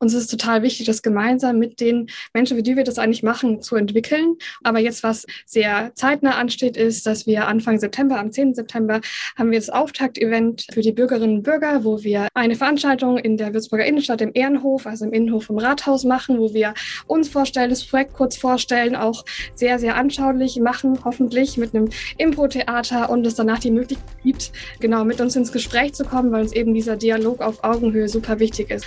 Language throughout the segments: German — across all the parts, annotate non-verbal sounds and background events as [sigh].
uns ist total wichtig, das gemeinsam mit den Menschen, für die wir das eigentlich machen, zu entwickeln. Aber jetzt, was sehr zeitnah ansteht, ist, dass wir Anfang September, am 10. September, haben wir das Auftakt-Event für die Bürgerinnen und Bürger, wo wir eine Veranstaltung in der Würzburger Innenstadt im Ehrenhof, also im Innenhof vom Rathaus machen, wo wir uns vorstellen, das Projekt kurz vorstellen, auch sehr, sehr anschaulich machen, hoffentlich mit einem Impro-Theater und es danach die Möglichkeit gibt, genau mit uns ins Gespräch zu kommen, weil uns eben dieser Dialog auf Augenhöhe super wichtig ist.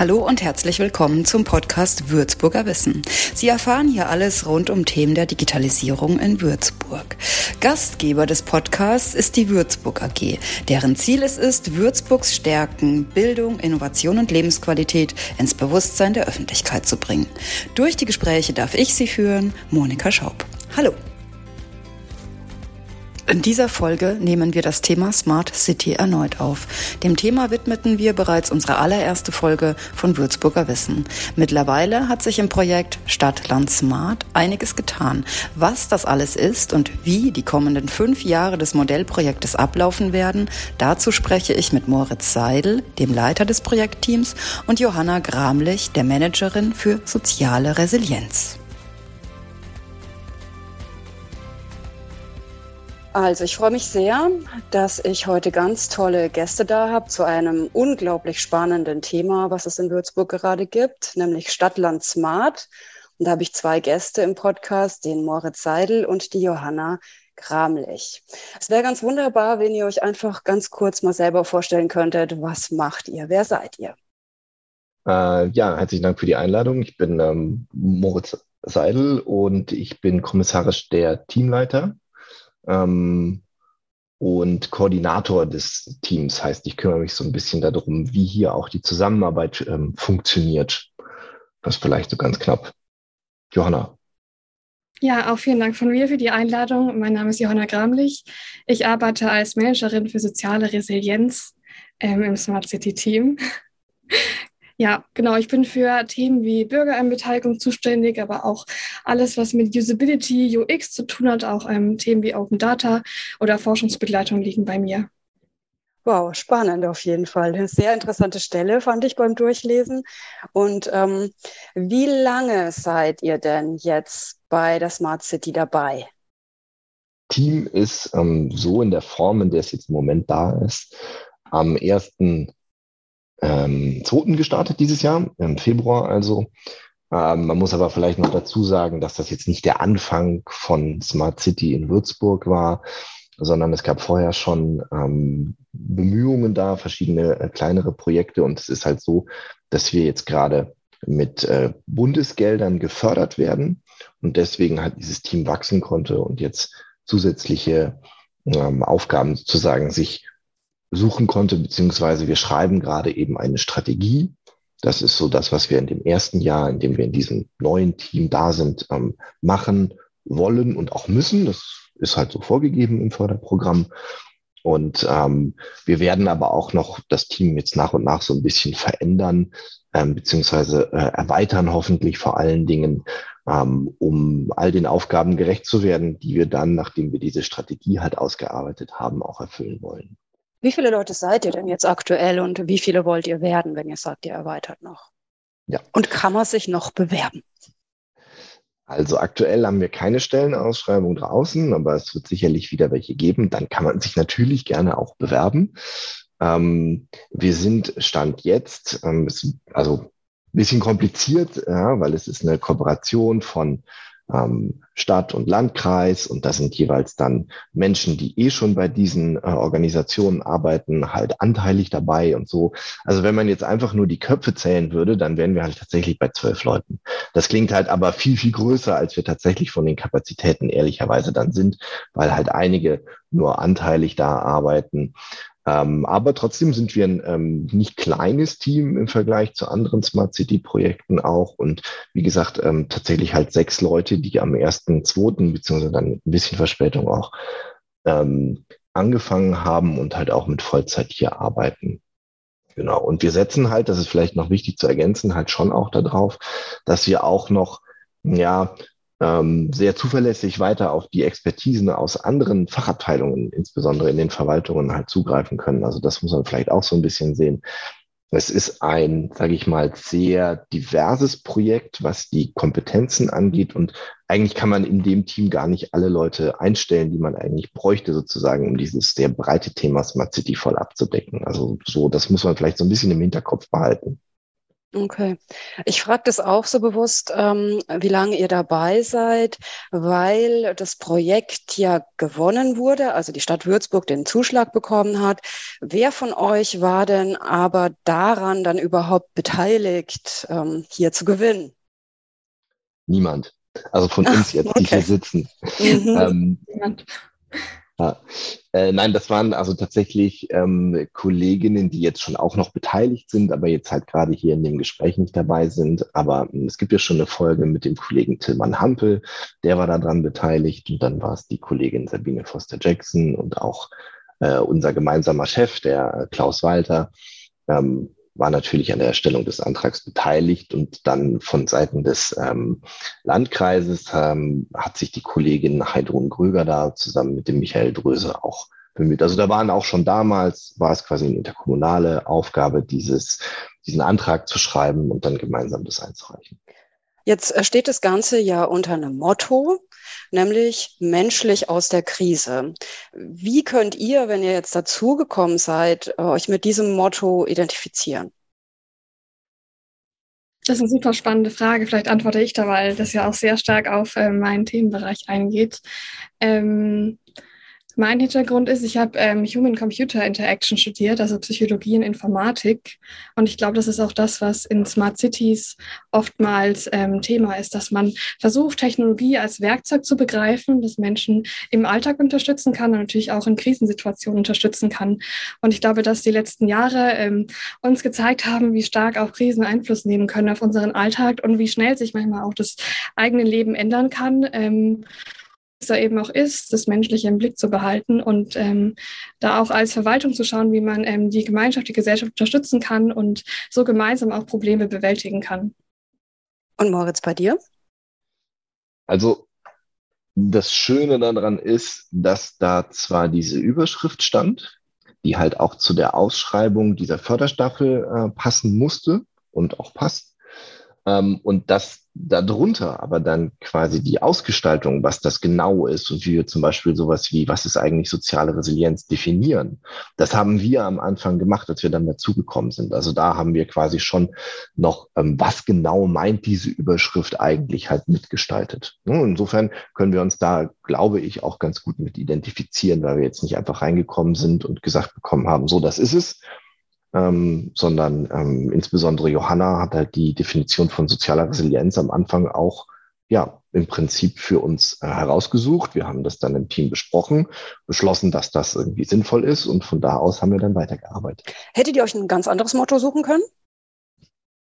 Hallo und herzlich willkommen zum Podcast Würzburger Wissen. Sie erfahren hier alles rund um Themen der Digitalisierung in Würzburg. Gastgeber des Podcasts ist die Würzburg AG, deren Ziel es ist, Würzburgs Stärken, Bildung, Innovation und Lebensqualität ins Bewusstsein der Öffentlichkeit zu bringen. Durch die Gespräche darf ich Sie führen, Monika Schaub. Hallo. In dieser Folge nehmen wir das Thema Smart City erneut auf. Dem Thema widmeten wir bereits unsere allererste Folge von Würzburger Wissen. Mittlerweile hat sich im Projekt Stadt Land Smart einiges getan. Was das alles ist und wie die kommenden fünf Jahre des Modellprojektes ablaufen werden, dazu spreche ich mit Moritz Seidel, dem Leiter des Projektteams, und Johanna Gramlich, der Managerin für soziale Resilienz. Also ich freue mich sehr, dass ich heute ganz tolle Gäste da habe zu einem unglaublich spannenden Thema, was es in Würzburg gerade gibt, nämlich Stadtland Smart. Und da habe ich zwei Gäste im Podcast, den Moritz Seidel und die Johanna Gramlich. Es wäre ganz wunderbar, wenn ihr euch einfach ganz kurz mal selber vorstellen könntet, was macht ihr? Wer seid ihr? Äh, ja, herzlichen Dank für die Einladung. Ich bin ähm, Moritz Seidel und ich bin kommissarisch der Teamleiter ähm, und Koordinator des Teams. Heißt, ich kümmere mich so ein bisschen darum, wie hier auch die Zusammenarbeit ähm, funktioniert. Das vielleicht so ganz knapp. Johanna. Ja, auch vielen Dank von mir für die Einladung. Mein Name ist Johanna Gramlich. Ich arbeite als Managerin für soziale Resilienz ähm, im Smart City Team. Ja, genau. Ich bin für Themen wie Bürgerbeteiligung zuständig, aber auch alles, was mit Usability, UX zu tun hat, auch ähm, Themen wie Open Data oder Forschungsbegleitung liegen bei mir. Wow, spannend auf jeden Fall. Eine sehr interessante Stelle fand ich beim Durchlesen. Und ähm, wie lange seid ihr denn jetzt bei der Smart City dabei? Team ist ähm, so in der Form, in der es jetzt im Moment da ist, am 1 ähm, 2. gestartet dieses Jahr, im Februar also. Ähm, man muss aber vielleicht noch dazu sagen, dass das jetzt nicht der Anfang von Smart City in Würzburg war, sondern es gab vorher schon ähm, Bemühungen da, verschiedene äh, kleinere Projekte. Und es ist halt so, dass wir jetzt gerade mit äh, Bundesgeldern gefördert werden und deswegen halt dieses Team wachsen konnte und jetzt zusätzliche ähm, Aufgaben sozusagen sich suchen konnte, beziehungsweise wir schreiben gerade eben eine Strategie. Das ist so das, was wir in dem ersten Jahr, in dem wir in diesem neuen Team da sind, ähm, machen wollen und auch müssen. Das ist halt so vorgegeben im Förderprogramm. Und ähm, wir werden aber auch noch das Team jetzt nach und nach so ein bisschen verändern, ähm, beziehungsweise äh, erweitern hoffentlich vor allen Dingen, ähm, um all den Aufgaben gerecht zu werden, die wir dann, nachdem wir diese Strategie halt ausgearbeitet haben, auch erfüllen wollen. Wie viele Leute seid ihr denn jetzt aktuell und wie viele wollt ihr werden, wenn ihr sagt, ihr erweitert noch? Ja. Und kann man sich noch bewerben? Also aktuell haben wir keine Stellenausschreibung draußen, aber es wird sicherlich wieder welche geben. Dann kann man sich natürlich gerne auch bewerben. Ähm, wir sind Stand jetzt, ähm, also ein bisschen kompliziert, ja, weil es ist eine Kooperation von ähm, Stadt und Landkreis und das sind jeweils dann Menschen, die eh schon bei diesen äh, Organisationen arbeiten, halt anteilig dabei und so. Also wenn man jetzt einfach nur die Köpfe zählen würde, dann wären wir halt tatsächlich bei zwölf Leuten. Das klingt halt aber viel, viel größer, als wir tatsächlich von den Kapazitäten ehrlicherweise dann sind, weil halt einige nur anteilig da arbeiten Ähm, aber trotzdem sind wir ein ähm, nicht kleines Team im Vergleich zu anderen Smart City-Projekten auch. Und wie gesagt, ähm, tatsächlich halt sechs Leute, die am ersten, zweiten, beziehungsweise dann ein bisschen Verspätung auch ähm, angefangen haben und halt auch mit Vollzeit hier arbeiten. Genau. Und wir setzen halt, das ist vielleicht noch wichtig zu ergänzen, halt schon auch darauf, dass wir auch noch, ja, ähm, sehr zuverlässig weiter auf die Expertisen aus anderen Fachabteilungen, insbesondere in den Verwaltungen, halt zugreifen können. Also das muss man vielleicht auch so ein bisschen sehen. Es ist ein, sage ich mal, sehr diverses Projekt, was die Kompetenzen angeht. Und eigentlich kann man in dem Team gar nicht alle Leute einstellen, die man eigentlich bräuchte, sozusagen, um dieses sehr breite Thema Smart City voll abzudecken. Also so, das muss man vielleicht so ein bisschen im Hinterkopf behalten. Okay. Ich frage das auch so bewusst, ähm, wie lange ihr dabei seid, weil das Projekt ja gewonnen wurde, also die Stadt Würzburg den Zuschlag bekommen hat. Wer von euch war denn aber daran dann überhaupt beteiligt, ähm, hier zu gewinnen? Niemand. Also von uns jetzt, okay. die hier sitzen. Mhm. Ähm, Niemand. Ja. Äh, nein, das waren also tatsächlich ähm, Kolleginnen, die jetzt schon auch noch beteiligt sind, aber jetzt halt gerade hier in dem Gespräch nicht dabei sind. Aber äh, es gibt ja schon eine Folge mit dem Kollegen Tillmann Hampel, der war daran beteiligt. Und dann war es die Kollegin Sabine Foster-Jackson und auch äh, unser gemeinsamer Chef, der äh, Klaus Walter. Ähm, war natürlich an der Erstellung des Antrags beteiligt und dann von Seiten des ähm, Landkreises ähm, hat sich die Kollegin Heidrun Gröger da zusammen mit dem Michael Dröse auch bemüht. Also da waren auch schon damals, war es quasi eine interkommunale Aufgabe, dieses, diesen Antrag zu schreiben und dann gemeinsam das einzureichen. Jetzt äh, steht das Ganze ja unter einem Motto, nämlich menschlich aus der Krise. Wie könnt ihr, wenn ihr jetzt dazugekommen seid, äh, euch mit diesem Motto identifizieren? Das ist eine super spannende Frage. Vielleicht antworte ich da, weil das ja auch sehr stark auf äh, meinen Themenbereich eingeht. Ähm, mein Hintergrund ist, ich habe ähm, Human-Computer Interaction studiert, also Psychologie und Informatik. Und ich glaube, das ist auch das, was in Smart Cities oftmals ähm, Thema ist, dass man versucht, Technologie als Werkzeug zu begreifen, das Menschen im Alltag unterstützen kann und natürlich auch in Krisensituationen unterstützen kann. Und ich glaube, dass die letzten Jahre ähm, uns gezeigt haben, wie stark auch Krisen Einfluss nehmen können auf unseren Alltag und wie schnell sich manchmal auch das eigene Leben ändern kann. Da eben auch ist, das Menschliche im Blick zu behalten und ähm, da auch als Verwaltung zu schauen, wie man ähm, die Gemeinschaft, die Gesellschaft unterstützen kann und so gemeinsam auch Probleme bewältigen kann. Und Moritz, bei dir? Also das Schöne daran ist, dass da zwar diese Überschrift stand, die halt auch zu der Ausschreibung dieser Förderstaffel äh, passen musste und auch passt, und dass darunter aber dann quasi die Ausgestaltung, was das genau ist und wie wir zum Beispiel sowas wie, was ist eigentlich soziale Resilienz definieren, das haben wir am Anfang gemacht, als wir dann dazugekommen sind. Also da haben wir quasi schon noch, ähm, was genau meint diese Überschrift eigentlich halt mitgestaltet. Insofern können wir uns da, glaube ich, auch ganz gut mit identifizieren, weil wir jetzt nicht einfach reingekommen sind und gesagt bekommen haben, so, das ist es, ähm, sondern ähm, insbesondere Johanna hat halt die Definition von sozialer Resilienz am Anfang auch ja im Prinzip für uns äh, herausgesucht. Wir haben das dann im Team besprochen, beschlossen, dass das irgendwie sinnvoll ist und von da aus haben wir dann weitergearbeitet. Hättet ihr euch ein ganz anderes Motto suchen können?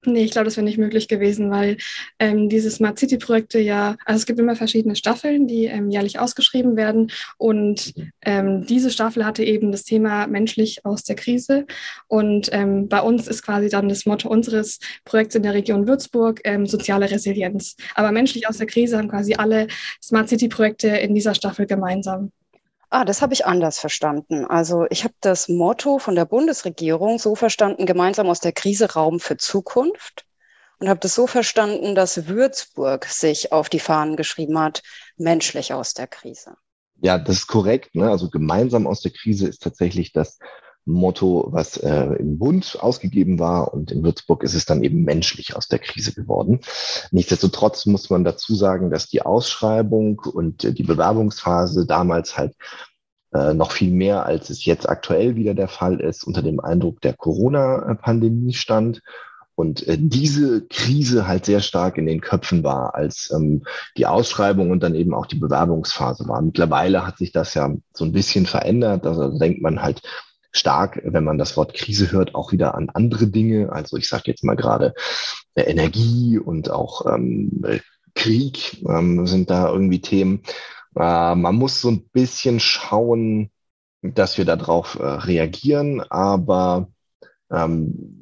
Nee, ich glaube, das wäre nicht möglich gewesen, weil ähm, diese Smart City-Projekte ja, also es gibt immer verschiedene Staffeln, die ähm, jährlich ausgeschrieben werden. Und ähm, diese Staffel hatte eben das Thema menschlich aus der Krise. Und ähm, bei uns ist quasi dann das Motto unseres Projekts in der Region Würzburg ähm, soziale Resilienz. Aber menschlich aus der Krise haben quasi alle Smart City-Projekte in dieser Staffel gemeinsam. Ah, das habe ich anders verstanden. Also ich habe das Motto von der Bundesregierung so verstanden, gemeinsam aus der Krise Raum für Zukunft. Und habe das so verstanden, dass Würzburg sich auf die Fahnen geschrieben hat, menschlich aus der Krise. Ja, das ist korrekt. Ne? Also gemeinsam aus der Krise ist tatsächlich das Motto, was äh, im Bund ausgegeben war und in Würzburg ist es dann eben menschlich aus der Krise geworden. Nichtsdestotrotz muss man dazu sagen, dass die Ausschreibung und äh, die Bewerbungsphase damals halt äh, noch viel mehr, als es jetzt aktuell wieder der Fall ist, unter dem Eindruck der Corona-Pandemie stand und äh, diese Krise halt sehr stark in den Köpfen war, als ähm, die Ausschreibung und dann eben auch die Bewerbungsphase war. Mittlerweile hat sich das ja so ein bisschen verändert. Also denkt man halt stark, wenn man das Wort Krise hört, auch wieder an andere Dinge. Also ich sage jetzt mal gerade äh, Energie und auch ähm, Krieg ähm, sind da irgendwie Themen. Äh, man muss so ein bisschen schauen, dass wir darauf äh, reagieren, aber ähm,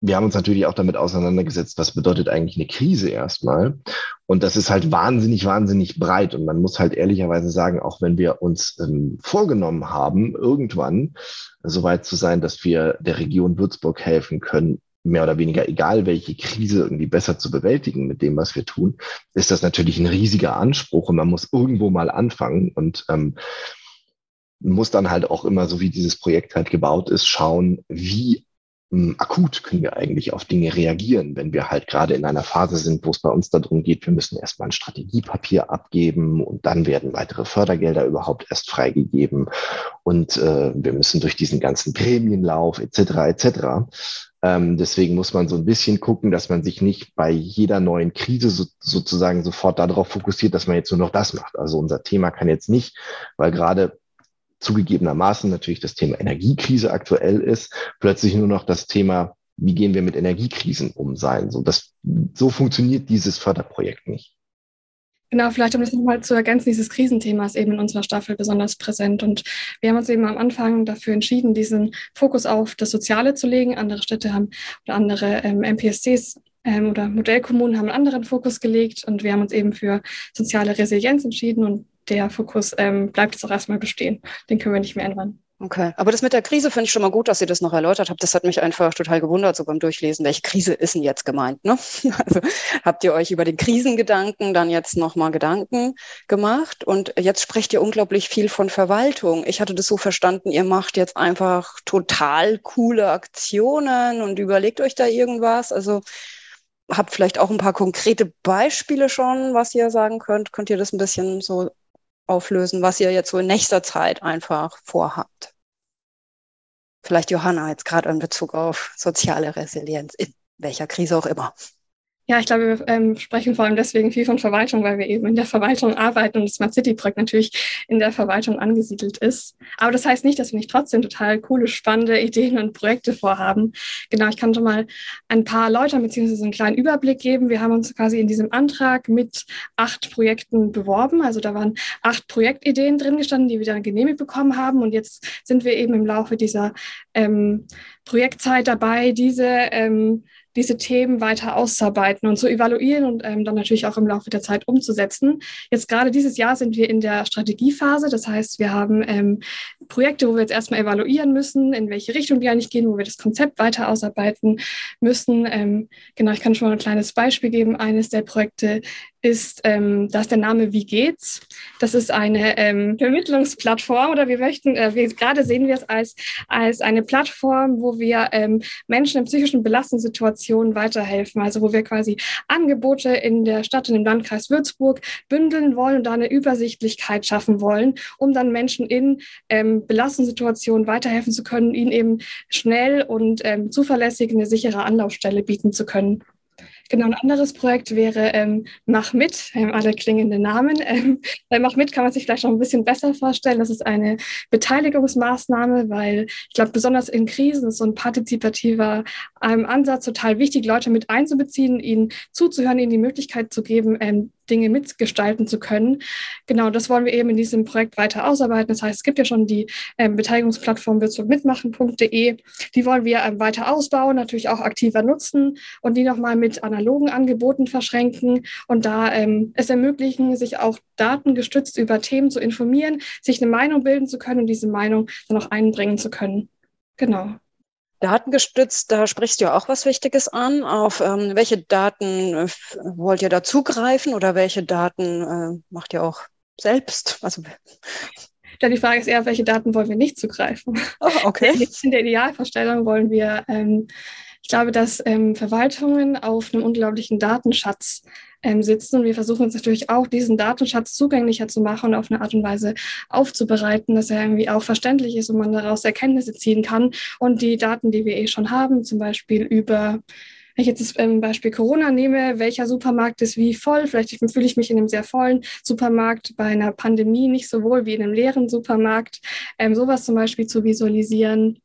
wir haben uns natürlich auch damit auseinandergesetzt, was bedeutet eigentlich eine Krise erstmal. Und das ist halt wahnsinnig, wahnsinnig breit. Und man muss halt ehrlicherweise sagen, auch wenn wir uns ähm, vorgenommen haben, irgendwann so weit zu sein, dass wir der Region Würzburg helfen können, mehr oder weniger egal, welche Krise irgendwie besser zu bewältigen mit dem, was wir tun, ist das natürlich ein riesiger Anspruch und man muss irgendwo mal anfangen und ähm, muss dann halt auch immer, so wie dieses Projekt halt gebaut ist, schauen, wie akut können wir eigentlich auf Dinge reagieren, wenn wir halt gerade in einer Phase sind, wo es bei uns darum geht, wir müssen erstmal ein Strategiepapier abgeben und dann werden weitere Fördergelder überhaupt erst freigegeben und äh, wir müssen durch diesen ganzen Prämienlauf etc. etc. Ähm, deswegen muss man so ein bisschen gucken, dass man sich nicht bei jeder neuen Krise so, sozusagen sofort darauf fokussiert, dass man jetzt nur noch das macht. Also unser Thema kann jetzt nicht, weil gerade zugegebenermaßen natürlich das Thema Energiekrise aktuell ist, plötzlich nur noch das Thema, wie gehen wir mit Energiekrisen um sein. So, das, so funktioniert dieses Förderprojekt nicht. Genau, vielleicht um das nochmal zu ergänzen, dieses Krisenthema ist eben in unserer Staffel besonders präsent. Und wir haben uns eben am Anfang dafür entschieden, diesen Fokus auf das Soziale zu legen. Andere Städte haben oder andere ähm, MPSCs ähm, oder Modellkommunen haben einen anderen Fokus gelegt. Und wir haben uns eben für soziale Resilienz entschieden. Und der Fokus ähm, bleibt jetzt auch erstmal bestehen. Den können wir nicht mehr ändern. Okay, aber das mit der Krise finde ich schon mal gut, dass ihr das noch erläutert habt. Das hat mich einfach total gewundert, so beim Durchlesen. Welche Krise ist denn jetzt gemeint? Ne? [laughs] Also habt ihr euch über den Krisengedanken dann jetzt nochmal Gedanken gemacht und jetzt sprecht ihr unglaublich viel von Verwaltung. Ich hatte das so verstanden, ihr macht jetzt einfach total coole Aktionen und überlegt euch da irgendwas. Also habt vielleicht auch ein paar konkrete Beispiele schon, was ihr sagen könnt. Könnt ihr das ein bisschen so auflösen, was ihr jetzt so in nächster Zeit einfach vorhabt. Vielleicht Johanna jetzt gerade in Bezug auf soziale Resilienz, in welcher Krise auch immer. Ja, ich glaube, wir ähm, sprechen vor allem deswegen viel von Verwaltung, weil wir eben in der Verwaltung arbeiten und das Smart City Projekt natürlich in der Verwaltung angesiedelt ist. Aber das heißt nicht, dass wir nicht trotzdem total coole, spannende Ideen und Projekte vorhaben. Genau, ich kann schon mal ein paar erläutern beziehungsweise einen kleinen Überblick geben. Wir haben uns quasi in diesem Antrag mit acht Projekten beworben. Also da waren acht Projektideen drin gestanden, die wir dann genehmigt bekommen haben. Und jetzt sind wir eben im Laufe dieser ähm, Projektzeit dabei, diese ähm, diese Themen weiter auszuarbeiten und zu evaluieren und ähm, dann natürlich auch im Laufe der Zeit umzusetzen. Jetzt gerade dieses Jahr sind wir in der Strategiephase. Das heißt, wir haben ähm, Projekte, wo wir jetzt erstmal evaluieren müssen, in welche Richtung wir eigentlich gehen, wo wir das Konzept weiter ausarbeiten müssen. Ähm, genau, ich kann schon mal ein kleines Beispiel geben. Eines der Projekte ist, ähm, dass der Name Wie geht's? Das ist eine ähm, Vermittlungsplattform oder wir möchten, äh, wir, gerade sehen wir es als, als eine Plattform, wo wir ähm, Menschen in psychischen Belastungssituationen weiterhelfen. Also wo wir quasi Angebote in der Stadt und im Landkreis Würzburg bündeln wollen und da eine Übersichtlichkeit schaffen wollen, um dann Menschen in ähm, Belastungssituationen weiterhelfen zu können, ihnen eben schnell und ähm, zuverlässig eine sichere Anlaufstelle bieten zu können. Genau, ein anderes Projekt wäre ähm, Mach mit, ähm, alle klingende Namen. Ähm, bei Mach mit kann man sich vielleicht noch ein bisschen besser vorstellen. Das ist eine Beteiligungsmaßnahme, weil ich glaube, besonders in Krisen ist so ein partizipativer ähm, Ansatz total wichtig, Leute mit einzubeziehen, ihnen zuzuhören, ihnen die Möglichkeit zu geben, ähm, Dinge mitgestalten zu können. Genau, das wollen wir eben in diesem Projekt weiter ausarbeiten. Das heißt, es gibt ja schon die ähm, Beteiligungsplattform mitmachen.de. Die wollen wir ähm, weiter ausbauen, natürlich auch aktiver nutzen und die nochmal mit analogen Angeboten verschränken und da ähm, es ermöglichen, sich auch datengestützt über Themen zu informieren, sich eine Meinung bilden zu können und diese Meinung dann auch einbringen zu können. Genau. Datengestützt, da sprichst du ja auch was Wichtiges an. Auf ähm, welche Daten äh, wollt ihr da zugreifen oder welche Daten äh, macht ihr auch selbst? Also ja, die Frage ist eher, welche Daten wollen wir nicht zugreifen? Oh, okay. [laughs] In der Idealvorstellung wollen wir, ähm, ich glaube, dass ähm, Verwaltungen auf einem unglaublichen Datenschatz ähm, sitzen. Und wir versuchen uns natürlich auch, diesen Datenschatz zugänglicher zu machen und auf eine Art und Weise aufzubereiten, dass er irgendwie auch verständlich ist und man daraus Erkenntnisse ziehen kann. Und die Daten, die wir eh schon haben, zum Beispiel über Wenn ich jetzt das ähm, Beispiel Corona nehme, welcher Supermarkt ist wie voll? Vielleicht fühle ich mich in einem sehr vollen Supermarkt bei einer Pandemie nicht so wohl wie in einem leeren Supermarkt. Ähm, sowas zum Beispiel zu visualisieren.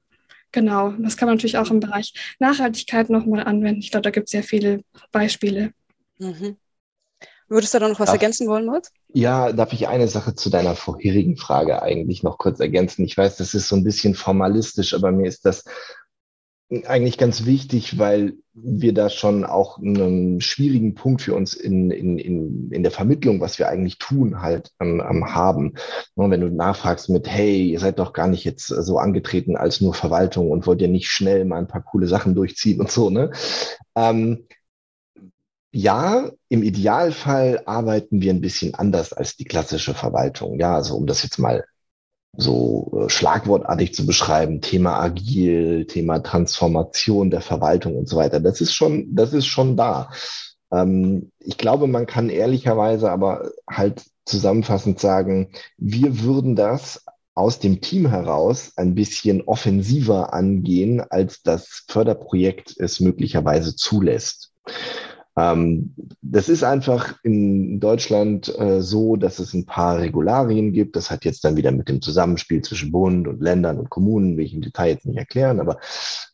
Genau, das kann man natürlich auch im Bereich Nachhaltigkeit nochmal anwenden. Ich glaube, da gibt es sehr viele Beispiele. Mhm. Würdest du da noch was darf, ergänzen wollen, Moritz? Ja, darf ich eine Sache zu deiner vorherigen Frage eigentlich noch kurz ergänzen? Ich weiß, das ist so ein bisschen formalistisch, aber mir ist das eigentlich ganz wichtig, weil wir da schon auch einen schwierigen Punkt für uns in, in, in, in der Vermittlung, was wir eigentlich tun, halt ähm, haben. Und wenn du nachfragst mit, hey, ihr seid doch gar nicht jetzt so angetreten als nur Verwaltung und wollt ihr nicht schnell mal ein paar coole Sachen durchziehen und so, ne? Ähm, ja, im Idealfall arbeiten wir ein bisschen anders als die klassische Verwaltung. Ja, also um das jetzt mal so äh, schlagwortartig zu beschreiben, Thema agil, Thema Transformation der Verwaltung und so weiter. Das ist schon, das ist schon da. Ähm, ich glaube, man kann ehrlicherweise aber halt zusammenfassend sagen, wir würden das aus dem Team heraus ein bisschen offensiver angehen, als das Förderprojekt es möglicherweise zulässt. Ähm, das ist einfach in Deutschland äh, so, dass es ein paar Regularien gibt. Das hat jetzt dann wieder mit dem Zusammenspiel zwischen Bund und Ländern und Kommunen, will ich im Detail jetzt nicht erklären, aber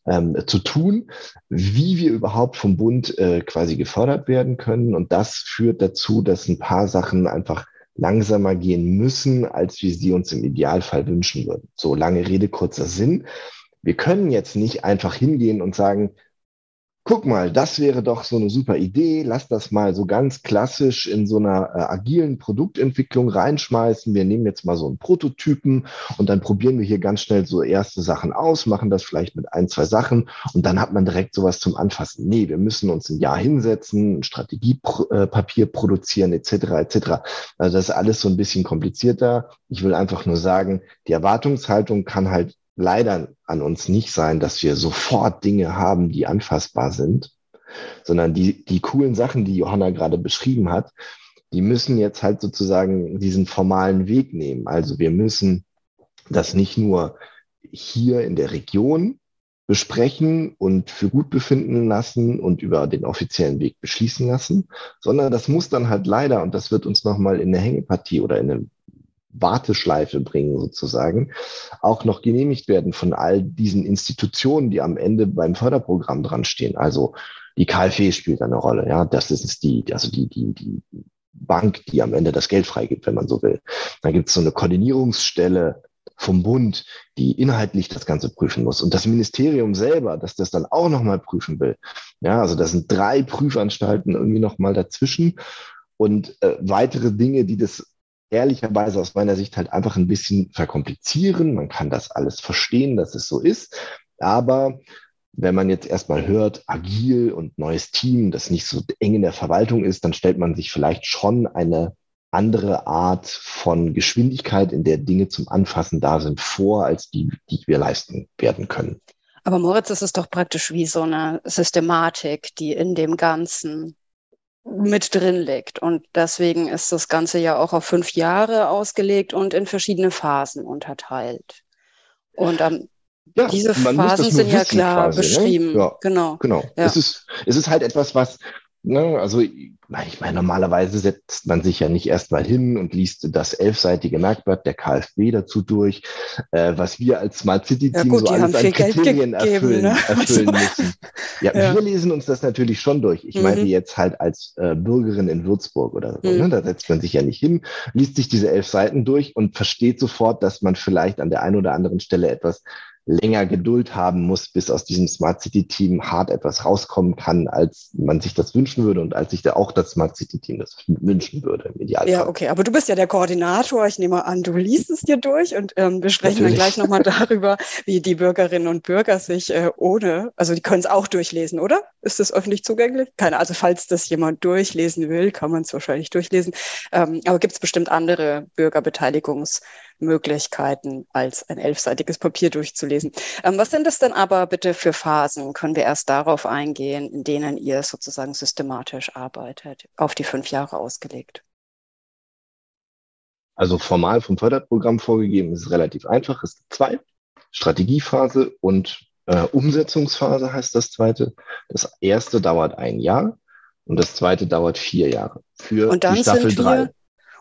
ähm, zu tun, wie wir überhaupt vom Bund äh, quasi gefördert werden können. Und das führt dazu, dass ein paar Sachen einfach langsamer gehen müssen, als wir sie uns im Idealfall wünschen würden. So lange Rede, kurzer Sinn. Wir können jetzt nicht einfach hingehen und sagen, guck mal, das wäre doch so eine super Idee, lass das mal so ganz klassisch in so einer äh, agilen Produktentwicklung reinschmeißen. Wir nehmen jetzt mal so einen Prototypen und dann probieren wir hier ganz schnell so erste Sachen aus, machen das vielleicht mit ein, zwei Sachen und dann hat man direkt sowas zum Anfassen. Nee, wir müssen uns ein Jahr hinsetzen, ein Strategiepapier produzieren etc. etc. Also das ist alles so ein bisschen komplizierter. Ich will einfach nur sagen, die Erwartungshaltung kann halt leider an uns nicht sein, dass wir sofort Dinge haben, die anfassbar sind, sondern die, die coolen Sachen, die Johanna gerade beschrieben hat, die müssen jetzt halt sozusagen diesen formalen Weg nehmen. Also wir müssen das nicht nur hier in der Region besprechen und für gut befinden lassen und über den offiziellen Weg beschließen lassen, sondern das muss dann halt leider, und das wird uns nochmal in der Hängepartie oder in einem Warteschleife bringen sozusagen, auch noch genehmigt werden von all diesen Institutionen, die am Ende beim Förderprogramm dran stehen. Also die KfW spielt eine Rolle, ja, das ist die, also die, die, die Bank, die am Ende das Geld freigibt, wenn man so will. Dann gibt es so eine Koordinierungsstelle vom Bund, die inhaltlich das Ganze prüfen muss. Und das Ministerium selber, dass das dann auch nochmal prüfen will. Ja, also das sind drei Prüfanstalten irgendwie nochmal dazwischen und äh, weitere Dinge, die das ehrlicherweise aus meiner Sicht halt einfach ein bisschen verkomplizieren. Man kann das alles verstehen, dass es so ist. Aber wenn man jetzt erstmal hört, agil und neues Team, das nicht so eng in der Verwaltung ist, dann stellt man sich vielleicht schon eine andere Art von Geschwindigkeit, in der Dinge zum Anfassen da sind, vor, als die, die wir leisten werden können. Aber Moritz, das ist doch praktisch wie so eine Systematik, die in dem Ganzen mit drin liegt. Und deswegen ist das Ganze ja auch auf fünf Jahre ausgelegt und in verschiedene Phasen unterteilt. Und ähm, ja, diese Phasen sind ja klar quasi, ne? beschrieben. Ne? Ja, genau. Genau. Ja. Es, ist, es ist halt etwas, was Ne, also, ich meine, normalerweise setzt man sich ja nicht erstmal hin und liest das elfseitige Merkblatt der KfW dazu durch, äh, was wir als Smart City Team ja, so alles an Kriterien gegeben, erfüllen, ne? erfüllen [laughs] also, müssen. Ja, ja, wir lesen uns das natürlich schon durch. Ich mhm. meine jetzt halt als äh, Bürgerin in Würzburg oder so. Ne? Mhm. Ne? Da setzt man sich ja nicht hin, liest sich diese elf Seiten durch und versteht sofort, dass man vielleicht an der einen oder anderen Stelle etwas länger Geduld haben muss, bis aus diesem Smart City Team hart etwas rauskommen kann, als man sich das wünschen würde und als sich da auch das Smart City Team das wünschen würde im Idealfall. Ja, okay, aber du bist ja der Koordinator. Ich nehme an, du liest es dir durch und ähm, wir sprechen Natürlich. dann gleich nochmal [laughs] darüber, wie die Bürgerinnen und Bürger sich äh, ohne, also die können es auch durchlesen, oder? Ist das öffentlich zugänglich? Keine, also falls das jemand durchlesen will, kann man es wahrscheinlich durchlesen. Ähm, aber gibt es bestimmt andere Bürgerbeteiligungs- Möglichkeiten, als ein elfseitiges Papier durchzulesen. Ähm, was sind das denn aber bitte für Phasen? Können wir erst darauf eingehen, in denen ihr sozusagen systematisch arbeitet, auf die fünf Jahre ausgelegt? Also formal vom Förderprogramm vorgegeben ist es relativ einfach. Es gibt zwei, Strategiephase und Äh, Umsetzungsphase heißt das zweite. Das erste dauert ein Jahr und das zweite dauert vier Jahre. Für und dann die Staffel 3.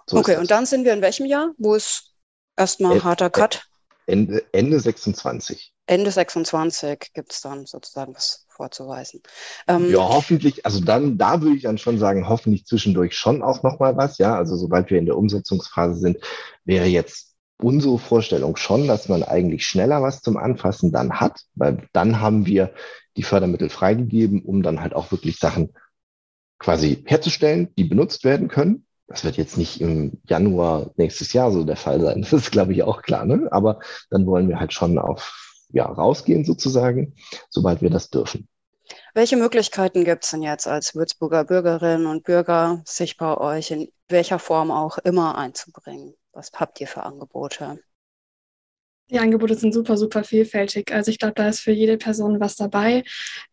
So okay, und dann sind wir in welchem Jahr? Wo ist erstmal harter Cut? Ende, Ende 26. Ende 26 gibt es dann sozusagen was vorzuweisen. Ähm, ja, hoffentlich, also dann, da würde ich dann schon sagen, hoffentlich zwischendurch schon auch nochmal was, ja. Also sobald wir in der Umsetzungsphase sind, wäre jetzt unsere Vorstellung schon, dass man eigentlich schneller was zum Anfassen dann hat, weil dann haben wir die Fördermittel freigegeben, um dann halt auch wirklich Sachen quasi herzustellen, die benutzt werden können. Das wird jetzt nicht im Januar nächstes Jahr so der Fall sein. Das ist, glaube ich, auch klar. Ne? Aber dann wollen wir halt schon auf ja, rausgehen sozusagen, sobald wir das dürfen. Welche Möglichkeiten gibt es denn jetzt als Würzburger Bürgerinnen und Bürger, sich bei euch in welcher Form auch immer einzubringen? Was habt ihr für Angebote? Die Angebote sind super, super vielfältig. Also ich glaube, da ist für jede Person was dabei.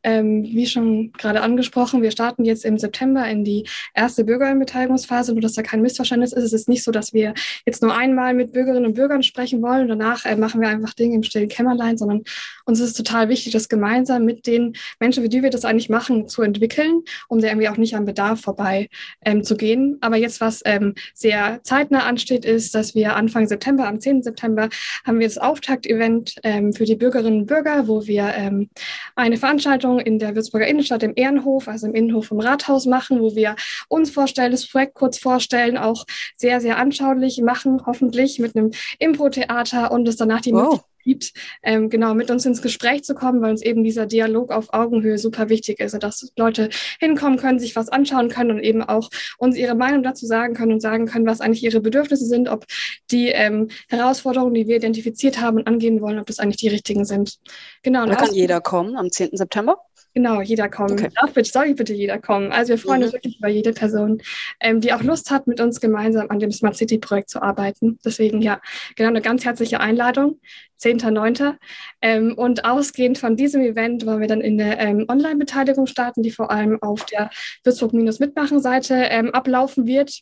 Ähm, wie schon gerade angesprochen, wir starten jetzt im September in die erste Bürgerinnenbeteiligungsphase, nur dass da kein Missverständnis ist. Es ist nicht so, dass wir jetzt nur einmal mit Bürgerinnen und Bürgern sprechen wollen und danach äh, machen wir einfach Dinge im stillen Kämmerlein, sondern uns ist es total wichtig, das gemeinsam mit den Menschen, für die wir das eigentlich machen, zu entwickeln, um da irgendwie auch nicht am Bedarf vorbei ähm, zu gehen. Aber jetzt, was ähm, sehr zeitnah ansteht, ist, dass wir Anfang September, am 10. September, haben wir das Auftaktevent ähm, für die Bürgerinnen und Bürger, wo wir ähm, eine Veranstaltung in der Würzburger Innenstadt im Ehrenhof, also im Innenhof vom Rathaus machen, wo wir uns vorstellen, das Projekt kurz vorstellen, auch sehr, sehr anschaulich machen, hoffentlich mit einem Impro-Theater und es danach die wow. Möglichkeit gibt, ähm, genau mit uns ins Gespräch zu kommen, weil uns eben dieser Dialog auf Augenhöhe super wichtig ist, dass Leute hinkommen können, sich was anschauen können und eben auch uns ihre Meinung dazu sagen können und sagen können, was eigentlich ihre Bedürfnisse sind, ob die ähm, Herausforderungen, die wir identifiziert haben und angehen wollen, ob das eigentlich die richtigen sind. Genau. Da kann jeder kommen am 10. September? Genau, jeder kommen. Okay. Darf bitte, soll bitte jeder kommen. Also wir freuen mhm. uns wirklich über jede Person, ähm, die auch Lust hat, mit uns gemeinsam an dem Smart City Projekt zu arbeiten. Deswegen ja, genau eine ganz herzliche Einladung, 10.9. Ähm, und ausgehend von diesem Event wollen wir dann in der ähm, Online-Beteiligung starten, die vor allem auf der Würzburg-Mitmachen-Seite ähm, ablaufen wird.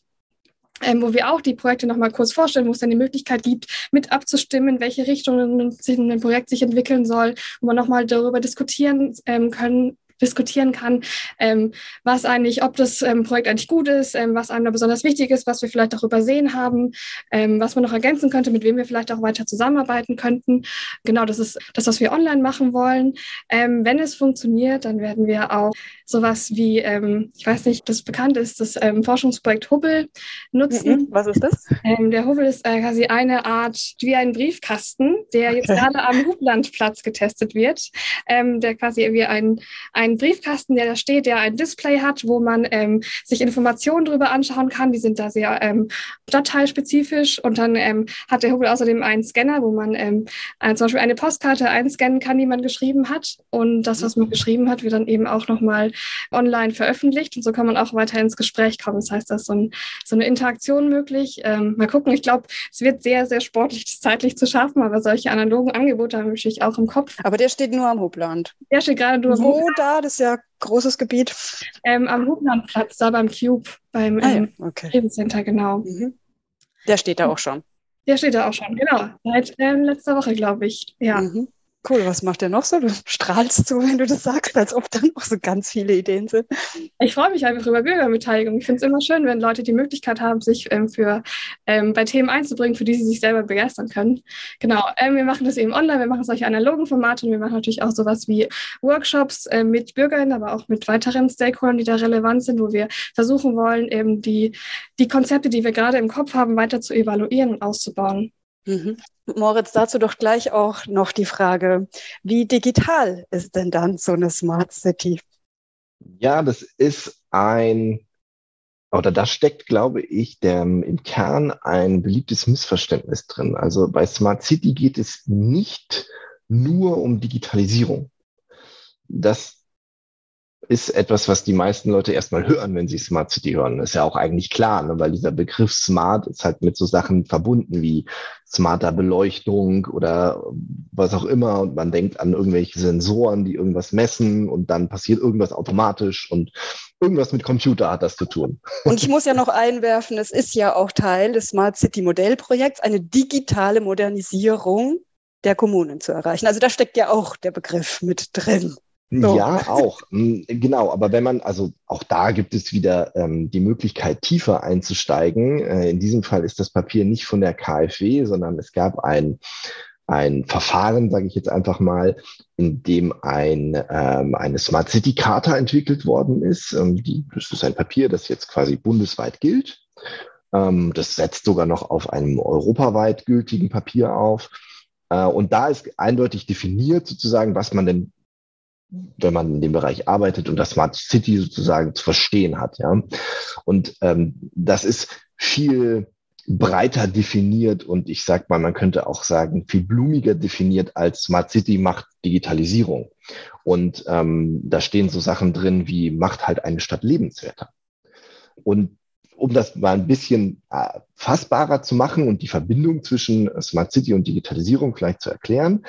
Ähm, wo wir auch die Projekte nochmal kurz vorstellen, wo es dann die Möglichkeit gibt, mit abzustimmen, welche Richtungen sich ein Projekt sich entwickeln soll, wo man nochmal darüber diskutieren ähm, können, diskutieren kann, ähm, was eigentlich, ob das ähm, Projekt eigentlich gut ist, ähm, was einem da besonders wichtig ist, was wir vielleicht auch übersehen haben, ähm, was man noch ergänzen könnte, mit wem wir vielleicht auch weiter zusammenarbeiten könnten. Genau, das ist das, was wir online machen wollen. Ähm, wenn es funktioniert, dann werden wir auch sowas wie, ähm, ich weiß nicht, das bekannt ist, das Forschungsprojekt Hubbel nutzen. Mhm, was ist das? der Hubbel ist äh, quasi eine Art wie ein Briefkasten, der jetzt gerade am Hublandplatz getestet wird, der quasi wie ein, ein einen Briefkasten, der da steht, der ein Display hat, wo man ähm, sich Informationen darüber anschauen kann. Die sind da sehr ähm, stadtteilspezifisch. Und dann ähm, hat der Hubel außerdem einen Scanner, wo man ähm, ein, zum Beispiel eine Postkarte einscannen kann, die man geschrieben hat. Und das, was man geschrieben hat, wird dann eben auch nochmal online veröffentlicht. Und so kann man auch weiter ins Gespräch kommen. Das heißt, da ist so, ein, so eine Interaktion möglich. Ähm, mal gucken. Ich glaube, es wird sehr, sehr sportlich, das zeitlich zu schaffen. Aber solche analogen Angebote haben natürlich auch im Kopf. Aber der steht nur am Hubland. Der steht gerade nur am Wo da? Das ist ja großes Gebiet. Ähm, am Hublandplatz, da beim Cube, beim ah, ja. okay. Center, genau. Mhm. Der steht da auch schon. Der steht da auch schon, genau. Seit ähm, letzter Woche, glaube ich. Ja. Mhm. Cool, was macht der noch so? Du [laughs] strahlst so, wenn du das sagst, als ob da noch so ganz viele Ideen sind. Ich freue mich einfach über Bürgerbeteiligung. Ich finde es immer schön, wenn Leute die Möglichkeit haben, sich ähm, für, ähm, bei Themen einzubringen, für die sie sich selber begeistern können. Genau, ähm, wir machen das eben online, wir machen solche analogen Formate und wir machen natürlich auch sowas wie Workshops äh, mit Bürgern, aber auch mit weiteren Stakeholdern, die da relevant sind, wo wir versuchen wollen, eben die, die Konzepte, die wir gerade im Kopf haben, weiter zu evaluieren und auszubauen. Mhm. Moritz, dazu doch gleich auch noch die Frage, wie digital ist denn dann so eine Smart City? Ja, das ist ein, oder da steckt, glaube ich, der, im Kern ein beliebtes Missverständnis drin. Also bei Smart City geht es nicht nur um Digitalisierung. Das ist etwas, was die meisten Leute erstmal hören, wenn sie Smart City hören. Das ist ja auch eigentlich klar, ne? weil dieser Begriff Smart ist halt mit so Sachen verbunden wie smarter Beleuchtung oder was auch immer. Und man denkt an irgendwelche Sensoren, die irgendwas messen und dann passiert irgendwas automatisch und irgendwas mit Computer hat das zu tun. Und ich muss ja noch einwerfen, es ist ja auch Teil des Smart City Modellprojekts, eine digitale Modernisierung der Kommunen zu erreichen. Also da steckt ja auch der Begriff mit drin. So. Ja, auch. Hm, genau, aber wenn man, also auch da gibt es wieder ähm, die Möglichkeit, tiefer einzusteigen. Äh, in diesem Fall ist das Papier nicht von der KfW, sondern es gab ein, ein Verfahren, sage ich jetzt einfach mal, in dem ein, ähm, eine Smart City Charta entwickelt worden ist. Ähm, die, das ist ein Papier, das jetzt quasi bundesweit gilt. Ähm, das setzt sogar noch auf einem europaweit gültigen Papier auf. Äh, und da ist eindeutig definiert sozusagen, was man denn wenn man in dem Bereich arbeitet und das Smart City sozusagen zu verstehen hat. Ja. Und ähm, das ist viel breiter definiert und ich sag mal, man könnte auch sagen, viel blumiger definiert als Smart City macht Digitalisierung. Und ähm, da stehen so Sachen drin wie macht halt eine Stadt lebenswerter. Und um das mal ein bisschen äh, fassbarer zu machen und die Verbindung zwischen Smart City und Digitalisierung vielleicht zu erklären,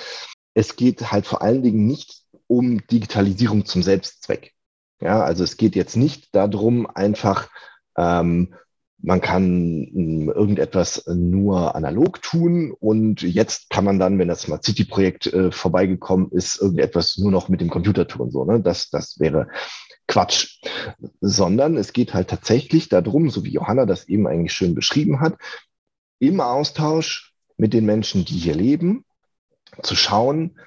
es geht halt vor allen Dingen nicht um Digitalisierung zum Selbstzweck. Ja, also es geht jetzt nicht darum, einfach ähm, man kann hm, irgendetwas nur analog tun und jetzt kann man dann, wenn das Smart City Projekt äh, vorbeigekommen ist, irgendetwas nur noch mit dem Computer tun. So, ne? das, das wäre Quatsch. Sondern es geht halt tatsächlich darum, so wie Johanna das eben eigentlich schön beschrieben hat, im Austausch mit den Menschen, die hier leben, zu schauen,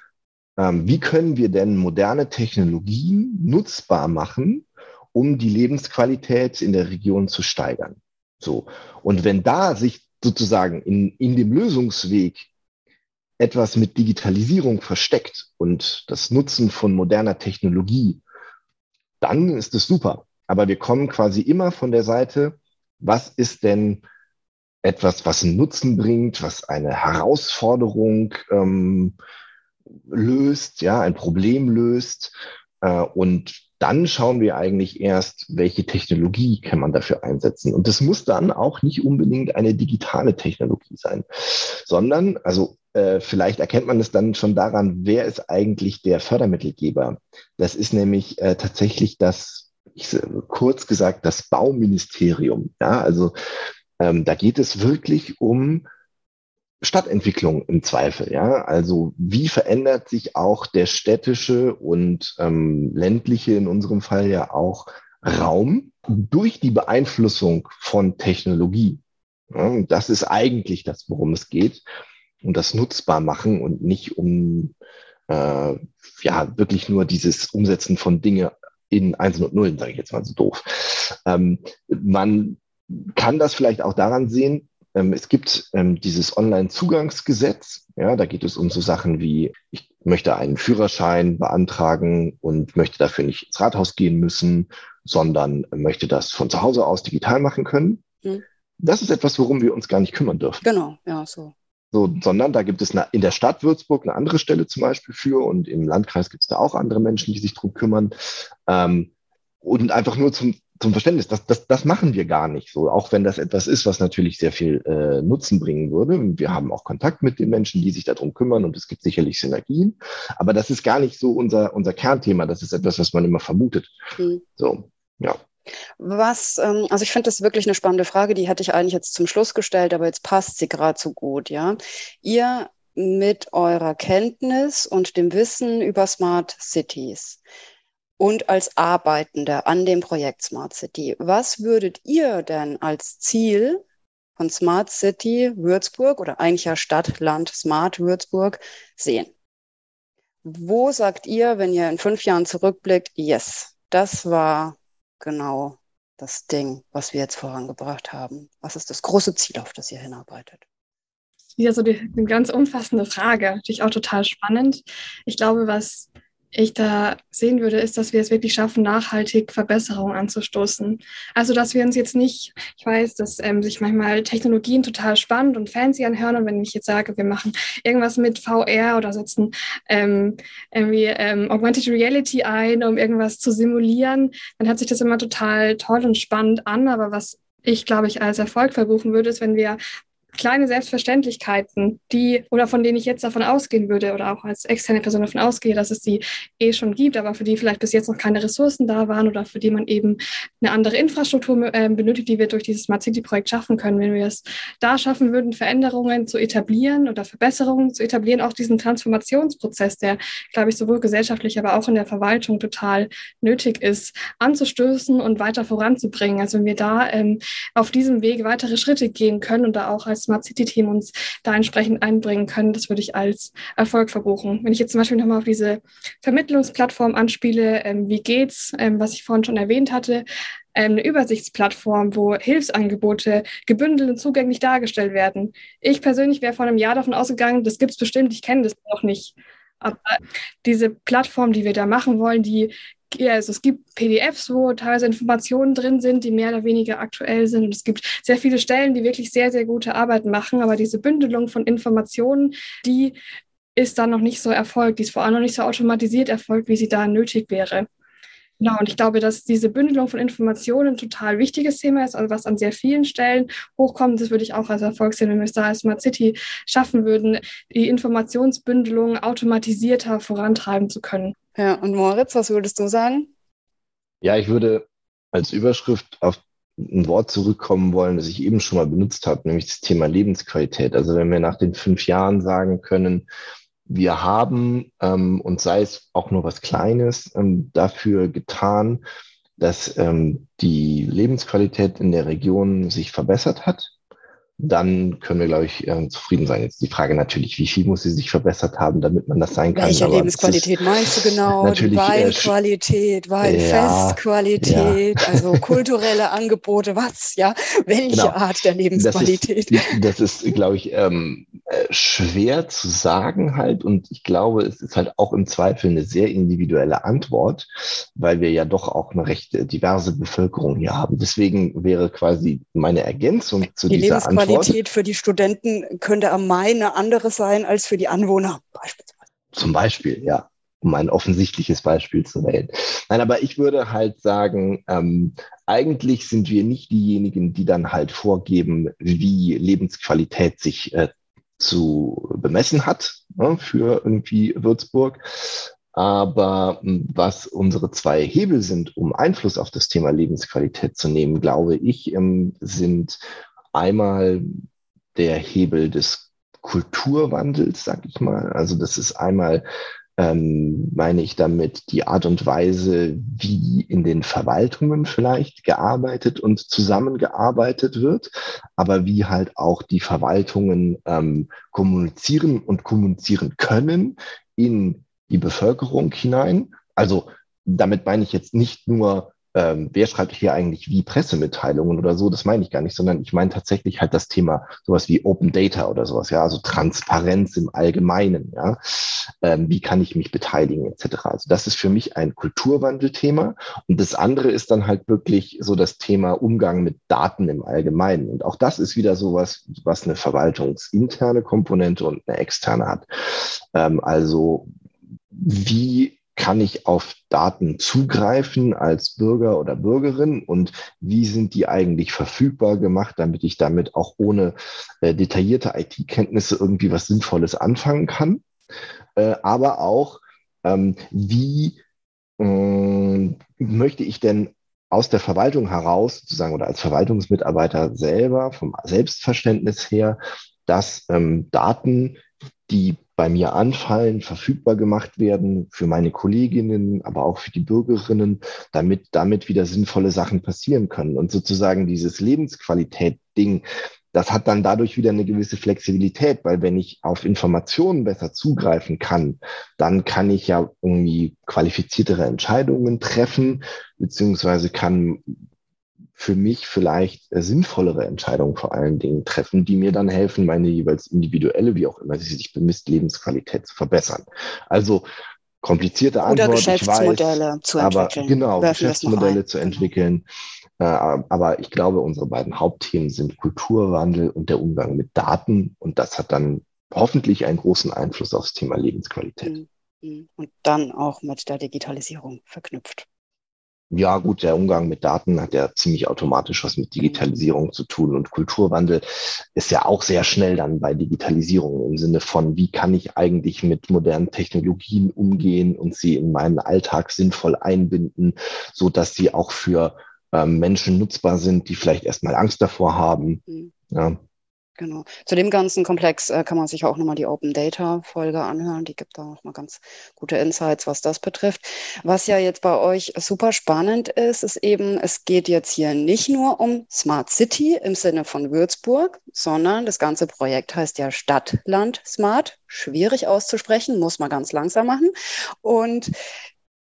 wie können wir denn moderne Technologien nutzbar machen, um die Lebensqualität in der Region zu steigern. So. Und wenn da sich sozusagen in, in dem Lösungsweg etwas mit Digitalisierung versteckt und das Nutzen von moderner Technologie, dann ist es super. Aber wir kommen quasi immer von der Seite, was ist denn etwas, was einen Nutzen bringt, was eine Herausforderung ähm, löst, ja, ein Problem löst. Äh, und dann schauen wir eigentlich erst, welche Technologie kann man dafür einsetzen. Und das muss dann auch nicht unbedingt eine digitale Technologie sein, sondern, also äh, vielleicht erkennt man es dann schon daran, wer ist eigentlich der Fördermittelgeber. Das ist nämlich äh, tatsächlich das, ich, kurz gesagt, das Bauministerium. Ja, also ähm, da geht es wirklich um Stadtentwicklung im Zweifel, ja. Also wie verändert sich auch der städtische und ähm, ländliche, in unserem Fall ja auch Raum durch die Beeinflussung von Technologie. Ja, das ist eigentlich das, worum es geht. Und das nutzbar machen und nicht um äh, ja wirklich nur dieses Umsetzen von Dinge in Einsen und Nullen, sage ich jetzt mal so doof. Ähm, man kann das vielleicht auch daran sehen, es gibt ähm, dieses Online-Zugangsgesetz. Ja, da geht es um so Sachen wie, ich möchte einen Führerschein beantragen und möchte dafür nicht ins Rathaus gehen müssen, sondern möchte das von zu Hause aus digital machen können. Mhm. Das ist etwas, worum wir uns gar nicht kümmern dürfen. Genau, ja, so. So, sondern da gibt es eine, in der Stadt Würzburg eine andere Stelle zum Beispiel für und im Landkreis gibt es da auch andere Menschen, die sich drum kümmern. Ähm, und einfach nur zum zum Verständnis, das, das, das machen wir gar nicht so, auch wenn das etwas ist, was natürlich sehr viel äh, Nutzen bringen würde. Wir haben auch Kontakt mit den Menschen, die sich darum kümmern und es gibt sicherlich Synergien, aber das ist gar nicht so unser, unser Kernthema. Das ist etwas, was man immer vermutet. Mhm. So, ja. Was, ähm, also ich finde das wirklich eine spannende Frage, die hätte ich eigentlich jetzt zum Schluss gestellt, aber jetzt passt sie gerade so gut, ja. Ihr mit eurer Kenntnis und dem Wissen über Smart Cities und als Arbeitende an dem Projekt Smart City. Was würdet ihr denn als Ziel von Smart City Würzburg oder eigentlich ja Stadt, Land, Smart Würzburg sehen? Wo sagt ihr, wenn ihr in fünf Jahren zurückblickt, yes, das war genau das Ding, was wir jetzt vorangebracht haben? Was ist das große Ziel, auf das ihr hinarbeitet? Ja, so die, eine ganz umfassende Frage, natürlich auch total spannend. Ich glaube, was ich da sehen würde, ist, dass wir es wirklich schaffen, nachhaltig Verbesserungen anzustoßen. Also, dass wir uns jetzt nicht, ich weiß, dass ähm, sich manchmal Technologien total spannend und fancy anhören und wenn ich jetzt sage, wir machen irgendwas mit VR oder setzen ähm, irgendwie ähm, Augmented Reality ein, um irgendwas zu simulieren, dann hört sich das immer total toll und spannend an. Aber was ich, glaube ich, als Erfolg verbuchen würde, ist, wenn wir kleine Selbstverständlichkeiten, die oder von denen ich jetzt davon ausgehen würde oder auch als externe Person davon ausgehe, dass es die eh schon gibt, aber für die vielleicht bis jetzt noch keine Ressourcen da waren oder für die man eben eine andere Infrastruktur äh, benötigt, die wir durch dieses Smart City Projekt schaffen können. Wenn wir es da schaffen würden, Veränderungen zu etablieren oder Verbesserungen zu etablieren, auch diesen Transformationsprozess, der, glaube ich, sowohl gesellschaftlich, aber auch in der Verwaltung total nötig ist, anzustößen und weiter voranzubringen. Also wenn wir da ähm, auf diesem Weg weitere Schritte gehen können und da auch als Smart City Team uns da entsprechend einbringen können, das würde ich als Erfolg verbuchen. Wenn ich jetzt zum Beispiel nochmal auf diese Vermittlungsplattform anspiele, ähm, wie geht's, ähm, was ich vorhin schon erwähnt hatte, ähm, eine Übersichtsplattform, wo Hilfsangebote gebündelt und zugänglich dargestellt werden. Ich persönlich wäre vor einem Jahr davon ausgegangen, das gibt es bestimmt, ich kenne das noch nicht. Aber diese Plattform, die wir da machen wollen, die ja, also es gibt PDFs, wo teilweise Informationen drin sind, die mehr oder weniger aktuell sind. Und es gibt sehr viele Stellen, die wirklich sehr, sehr gute Arbeit machen. Aber diese Bündelung von Informationen, die ist dann noch nicht so erfolgt. Die ist vor allem noch nicht so automatisiert erfolgt, wie sie da nötig wäre. Genau, und ich glaube, dass diese Bündelung von Informationen ein total wichtiges Thema ist, also was an sehr vielen Stellen hochkommt. Das würde ich auch als Erfolg sehen, wenn wir es da als Smart City schaffen würden, die Informationsbündelung automatisierter vorantreiben zu können. Ja, und Moritz, was würdest du sagen? Ja, ich würde als Überschrift auf ein Wort zurückkommen wollen, das ich eben schon mal benutzt habe, nämlich das Thema Lebensqualität. Also wenn wir nach den fünf Jahren sagen können, wir haben, ähm, und sei es auch nur was Kleines, ähm, dafür getan, dass ähm, die Lebensqualität in der Region sich verbessert hat, dann können wir, glaube ich, äh, zufrieden sein. Jetzt die Frage natürlich, wie viel muss sie sich verbessert haben, damit man das sein kann. Welche Lebensqualität meinst du genau? Natürlich, äh, Weinqualität, Weinfestqualität, ja, also kulturelle Angebote, was, ja? Welche genau. Art der Lebensqualität? Das ist, ist glaube ich, ähm, äh, schwer zu sagen halt. Und ich glaube, es ist halt auch im Zweifel eine sehr individuelle Antwort, weil wir ja doch auch eine recht diverse Bevölkerung hier haben. Deswegen wäre quasi meine Ergänzung zu die dieser Antwort Qualität für die Studenten könnte am Main eine andere sein als für die Anwohner beispielsweise. Zum Beispiel, ja, um ein offensichtliches Beispiel zu wählen. Nein, aber ich würde halt sagen, ähm, eigentlich sind wir nicht diejenigen, die dann halt vorgeben, wie Lebensqualität sich äh, zu bemessen hat ne, für irgendwie Würzburg. Aber hm, was unsere zwei Hebel sind, um Einfluss auf das Thema Lebensqualität zu nehmen, glaube ich, ähm, sind einmal der Hebel des Kulturwandels, sag ich mal. Also das ist einmal, ähm, meine ich damit, die Art und Weise, wie in den Verwaltungen vielleicht gearbeitet und zusammengearbeitet wird, aber wie halt auch die Verwaltungen ähm, kommunizieren und kommunizieren können in die Bevölkerung hinein. Also damit meine ich jetzt nicht nur ähm, wer schreibt hier eigentlich wie Pressemitteilungen oder so, das meine ich gar nicht, sondern ich meine tatsächlich halt das Thema sowas wie Open Data oder sowas, ja, also Transparenz im Allgemeinen, ja, ähm, wie kann ich mich beteiligen etc. Also das ist für mich ein Kulturwandelthema. Und das andere ist dann halt wirklich so das Thema Umgang mit Daten im Allgemeinen. Und auch das ist wieder sowas, was eine verwaltungsinterne Komponente und eine externe hat. Ähm, also wie kann ich auf Daten zugreifen als Bürger oder Bürgerin und wie sind die eigentlich verfügbar gemacht, damit ich damit auch ohne äh, detaillierte IT-Kenntnisse irgendwie was Sinnvolles anfangen kann. Äh, aber auch, ähm, wie äh, möchte ich denn aus der Verwaltung heraus, sozusagen, oder als Verwaltungsmitarbeiter selber, vom Selbstverständnis her, dass ähm, Daten, die bei mir anfallen, verfügbar gemacht werden für meine Kolleginnen, aber auch für die Bürgerinnen, damit damit wieder sinnvolle Sachen passieren können. Und sozusagen dieses Lebensqualität-Ding, das hat dann dadurch wieder eine gewisse Flexibilität, weil wenn ich auf Informationen besser zugreifen kann, dann kann ich ja irgendwie qualifiziertere Entscheidungen treffen, beziehungsweise kann für mich vielleicht äh, sinnvollere Entscheidungen vor allen Dingen treffen, die mir dann helfen, meine jeweils individuelle, wie auch immer sie sich bemisst, Lebensqualität zu verbessern. Also komplizierte Antwort, Oder Geschäftsmodelle weiß, zu entwickeln. Aber genau, Geschäftsmodelle zu entwickeln. Äh, aber ich glaube, unsere beiden Hauptthemen sind Kulturwandel und der Umgang mit Daten. Und das hat dann hoffentlich einen großen Einfluss aufs Thema Lebensqualität. Mhm. Und dann auch mit der Digitalisierung verknüpft. Ja, gut, der Umgang mit Daten hat ja ziemlich automatisch was mit Digitalisierung zu tun und Kulturwandel ist ja auch sehr schnell dann bei Digitalisierung im Sinne von, wie kann ich eigentlich mit modernen Technologien umgehen und sie in meinen Alltag sinnvoll einbinden, so dass sie auch für ähm, Menschen nutzbar sind, die vielleicht erstmal Angst davor haben. Mhm. Ja. Genau. Zu dem ganzen Komplex äh, kann man sich auch nochmal die Open Data Folge anhören. Die gibt da nochmal ganz gute Insights, was das betrifft. Was ja jetzt bei euch super spannend ist, ist eben, es geht jetzt hier nicht nur um Smart City im Sinne von Würzburg, sondern das ganze Projekt heißt ja Stadt, Land, Smart. Schwierig auszusprechen, muss man ganz langsam machen. Und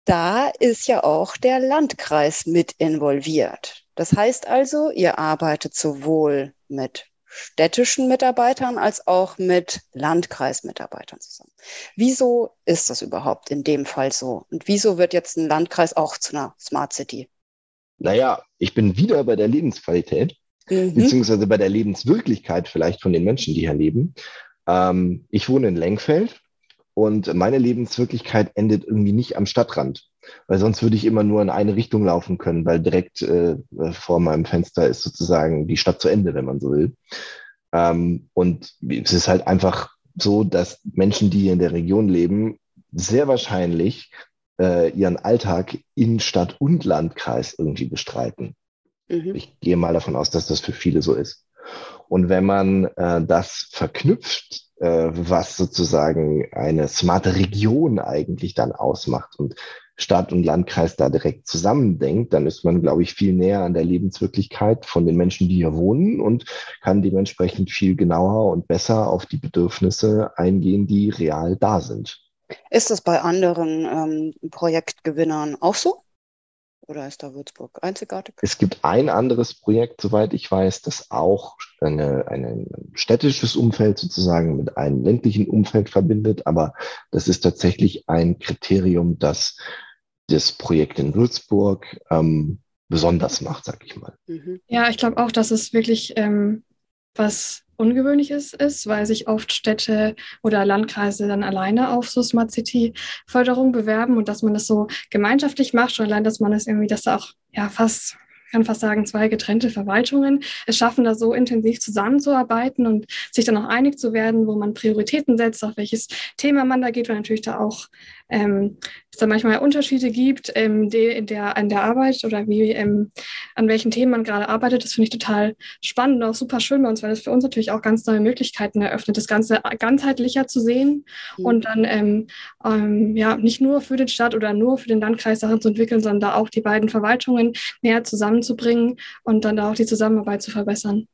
da ist ja auch der Landkreis mit involviert. Das heißt also, ihr arbeitet sowohl mit städtischen Mitarbeitern als auch mit Landkreismitarbeitern zusammen. Wieso ist das überhaupt in dem Fall so? Und wieso wird jetzt ein Landkreis auch zu einer Smart City? Naja, ich bin wieder bei der Lebensqualität, mhm. beziehungsweise bei der Lebenswirklichkeit vielleicht von den Menschen, die hier leben. Ähm, ich wohne in Lenkfeld und meine Lebenswirklichkeit endet irgendwie nicht am Stadtrand, weil sonst würde ich immer nur in eine Richtung laufen können, weil direkt äh, vor meinem Fenster ist sozusagen die Stadt zu Ende, wenn man so will. Ähm, und es ist halt einfach so, dass Menschen, die hier in der Region leben, sehr wahrscheinlich äh, ihren Alltag in Stadt und Landkreis irgendwie bestreiten. Mhm. Ich gehe mal davon aus, dass das für viele so ist. Und wenn man äh, das verknüpft äh, was sozusagen eine smarte Region eigentlich dann ausmacht und Stadt und Landkreis da direkt zusammendenkt, dann ist man, glaube ich, viel näher an der Lebenswirklichkeit von den Menschen, die hier wohnen und kann dementsprechend viel genauer und besser auf die Bedürfnisse eingehen, die real da sind. Ist das bei anderen ähm, Projektgewinnern auch so? Oder ist da Würzburg einzigartig? Es gibt ein anderes Projekt, soweit ich weiß, das auch eine, ein städtisches Umfeld sozusagen mit einem ländlichen Umfeld verbindet. Aber das ist tatsächlich ein Kriterium, das das Projekt in Würzburg ähm, besonders macht, sag ich mal. Mhm. Ja, ich glaube auch, dass es wirklich ähm, was Ungewöhnliches ist, weil sich oft Städte oder Landkreise dann alleine auf so Smart City Förderung bewerben und dass man das so gemeinschaftlich macht, schon allein, dass man es das irgendwie, dass da auch ja fast kann fast sagen, zwei getrennte Verwaltungen es schaffen, da so intensiv zusammenzuarbeiten und sich dann auch einig zu werden, wo man Prioritäten setzt, auf welches Thema man da geht, weil natürlich da auch ähm, es da manchmal Unterschiede gibt ähm, die, in der, an der Arbeit oder wie, ähm, an welchen Themen man gerade arbeitet. Das finde ich total spannend und auch super schön bei uns, weil das für uns natürlich auch ganz neue Möglichkeiten eröffnet, das Ganze ganzheitlicher zu sehen mhm. und dann ähm, ähm, ja nicht nur für den Stadt oder nur für den Landkreis Sachen zu entwickeln, sondern da auch die beiden Verwaltungen näher zusammenzubringen und dann da auch die Zusammenarbeit zu verbessern.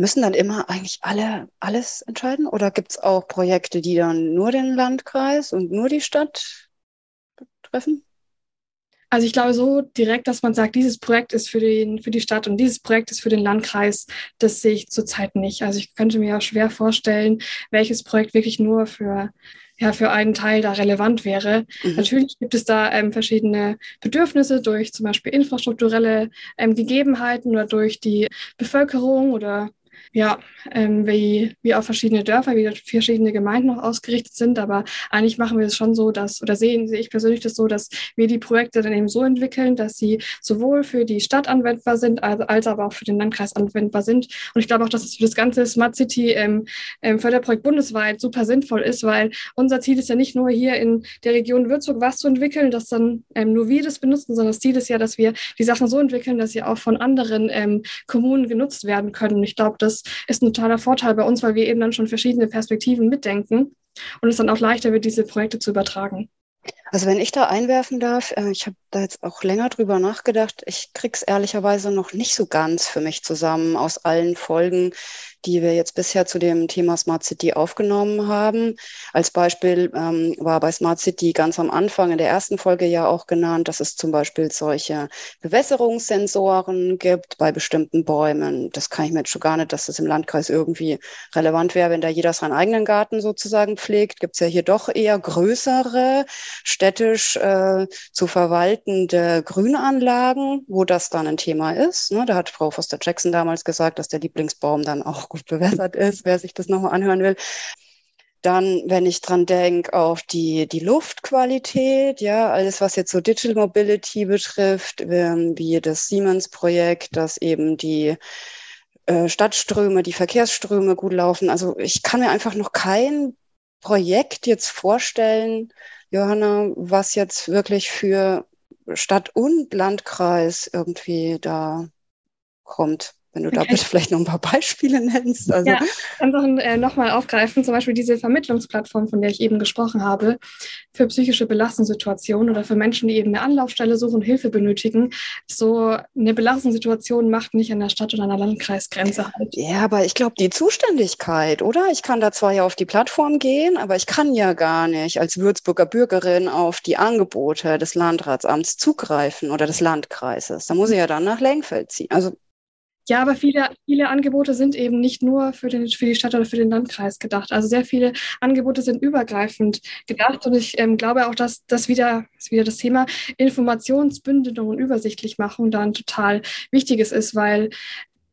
Müssen dann immer eigentlich alle alles entscheiden? Oder gibt es auch Projekte, die dann nur den Landkreis und nur die Stadt betreffen? Also ich glaube so direkt, dass man sagt, dieses Projekt ist für, den, für die Stadt und dieses Projekt ist für den Landkreis, das sehe ich zurzeit nicht. Also ich könnte mir auch schwer vorstellen, welches Projekt wirklich nur für, ja, für einen Teil da relevant wäre. Mhm. Natürlich gibt es da ähm, verschiedene Bedürfnisse durch zum Beispiel infrastrukturelle ähm, Gegebenheiten oder durch die Bevölkerung oder ja, ähm, wie, wie auch verschiedene Dörfer, wie verschiedene Gemeinden noch ausgerichtet sind. Aber eigentlich machen wir es schon so, dass, oder sehen sehe ich persönlich das so, dass wir die Projekte dann eben so entwickeln, dass sie sowohl für die Stadt anwendbar sind, als, als aber auch für den Landkreis anwendbar sind. Und ich glaube auch, dass es für das ganze Smart City ähm, ähm, Förderprojekt bundesweit super sinnvoll ist, weil unser Ziel ist ja nicht nur hier in der Region Würzburg was zu entwickeln, dass dann ähm, nur wir das benutzen, sondern das Ziel ist ja, dass wir die Sachen so entwickeln, dass sie auch von anderen ähm, Kommunen genutzt werden können. Und ich glaube, das ist ein totaler Vorteil bei uns, weil wir eben dann schon verschiedene Perspektiven mitdenken und es dann auch leichter wird, diese Projekte zu übertragen. Also wenn ich da einwerfen darf, äh, ich habe da jetzt auch länger drüber nachgedacht. Ich krieg's ehrlicherweise noch nicht so ganz für mich zusammen aus allen Folgen, die wir jetzt bisher zu dem Thema Smart City aufgenommen haben. Als Beispiel ähm, war bei Smart City ganz am Anfang in der ersten Folge ja auch genannt, dass es zum Beispiel solche Bewässerungssensoren gibt bei bestimmten Bäumen. Das kann ich mir jetzt schon gar nicht, dass das im Landkreis irgendwie relevant wäre, wenn da jeder seinen eigenen Garten sozusagen pflegt. Gibt es ja hier doch eher größere, städtisch äh, zu verwaltende Grünanlagen, wo das dann ein Thema ist. Ne? Da hat Frau Foster-Jackson damals gesagt, dass der Lieblingsbaum dann auch gut bewässert ist, wer sich das nochmal anhören will. Dann, wenn ich dran denke, auf die, die Luftqualität, ja, alles, was jetzt so Digital Mobility betrifft, ähm, wie das Siemens-Projekt, dass eben die äh, Stadtströme, die Verkehrsströme gut laufen. Also ich kann mir einfach noch kein Projekt jetzt vorstellen, Johanna, was jetzt wirklich für Stadt und Landkreis irgendwie da kommt. Wenn du okay. da bitte vielleicht noch ein paar Beispiele nennst. Also. Ja, einfach äh, nochmal aufgreifen, zum Beispiel diese Vermittlungsplattform, von der ich eben gesprochen habe, für psychische Belastungssituationen oder für Menschen, die eben eine Anlaufstelle suchen, Hilfe benötigen. So eine Belastungssituation macht nicht an der Stadt- oder an der Landkreisgrenze halt. Ja, aber ich glaube, die Zuständigkeit, oder? Ich kann da zwar ja auf die Plattform gehen, aber ich kann ja gar nicht als Würzburger Bürgerin auf die Angebote des Landratsamts zugreifen oder des Landkreises. Da muss ich ja dann nach Lengfeld ziehen. Also ja, aber viele, viele Angebote sind eben nicht nur für, den, für die Stadt oder für den Landkreis gedacht. Also sehr viele Angebote sind übergreifend gedacht. Und ich ähm, glaube auch, dass das wieder, ist wieder das Thema Informationsbündelung und Übersichtlichmachung dann total wichtiges ist, weil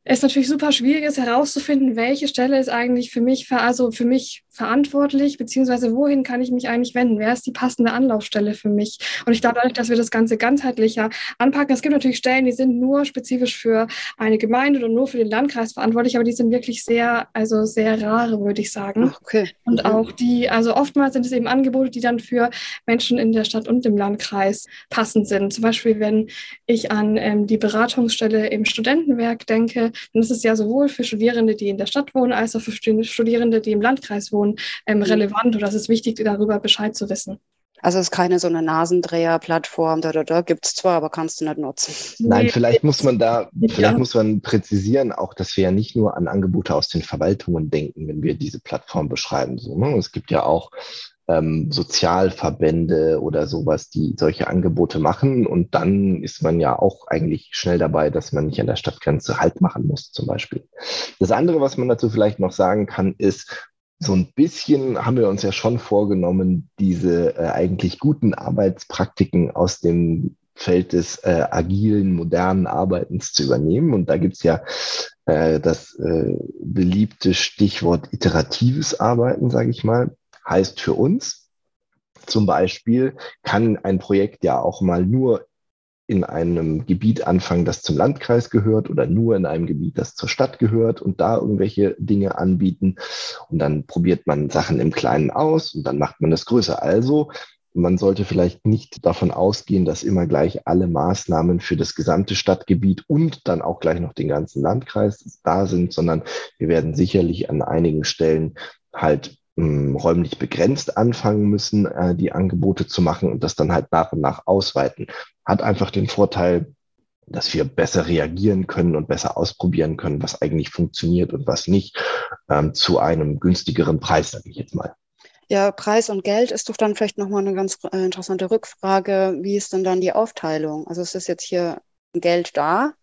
es natürlich super schwierig ist herauszufinden, welche Stelle ist eigentlich für mich, also für mich verantwortlich, beziehungsweise wohin kann ich mich eigentlich wenden? Wer ist die passende Anlaufstelle für mich? Und ich glaube, dadurch, dass wir das Ganze ganzheitlicher anpacken, es gibt natürlich Stellen, die sind nur spezifisch für eine Gemeinde oder nur für den Landkreis verantwortlich, aber die sind wirklich sehr, also sehr rare, würde ich sagen. Okay. Und auch die, also oftmals sind es eben Angebote, die dann für Menschen in der Stadt und im Landkreis passend sind. Zum Beispiel, wenn ich an ähm, die Beratungsstelle im Studentenwerk denke, dann ist es ja sowohl für Studierende, die in der Stadt wohnen, als auch für Studierende, die im Landkreis wohnen ähm, mhm. relevant oder es ist wichtig, darüber Bescheid zu wissen. Also es ist keine so eine Nasendreher-Plattform, da, da, da gibt es zwar, aber kannst du nicht nutzen. Nein, nee. vielleicht muss man da, [laughs] vielleicht ja. muss man präzisieren, auch, dass wir ja nicht nur an Angebote aus den Verwaltungen denken, wenn wir diese Plattform beschreiben. So, ne? Es gibt ja auch ähm, Sozialverbände oder sowas, die solche Angebote machen. Und dann ist man ja auch eigentlich schnell dabei, dass man nicht an der Stadtgrenze Halt machen muss, zum Beispiel. Das andere, was man dazu vielleicht noch sagen kann, ist, so ein bisschen haben wir uns ja schon vorgenommen, diese äh, eigentlich guten Arbeitspraktiken aus dem Feld des äh, agilen, modernen Arbeitens zu übernehmen. Und da gibt's ja äh, das äh, beliebte Stichwort iteratives Arbeiten, sage ich mal, heißt für uns. Zum Beispiel kann ein Projekt ja auch mal nur in einem Gebiet anfangen, das zum Landkreis gehört oder nur in einem Gebiet, das zur Stadt gehört und da irgendwelche Dinge anbieten. Und dann probiert man Sachen im Kleinen aus und dann macht man das größer. Also man sollte vielleicht nicht davon ausgehen, dass immer gleich alle Maßnahmen für das gesamte Stadtgebiet und dann auch gleich noch den ganzen Landkreis da sind, sondern wir werden sicherlich an einigen Stellen halt ähm, räumlich begrenzt anfangen müssen, äh, die Angebote zu machen und das dann halt nach und nach ausweiten. Hat einfach den Vorteil, dass wir besser reagieren können und besser ausprobieren können, was eigentlich funktioniert und was nicht, ähm, zu einem günstigeren Preis, sage ich jetzt mal. Ja, Preis und Geld ist doch dann vielleicht nochmal eine ganz äh, interessante Rückfrage. Wie ist denn dann die Aufteilung? Also es ist jetzt hier Geld da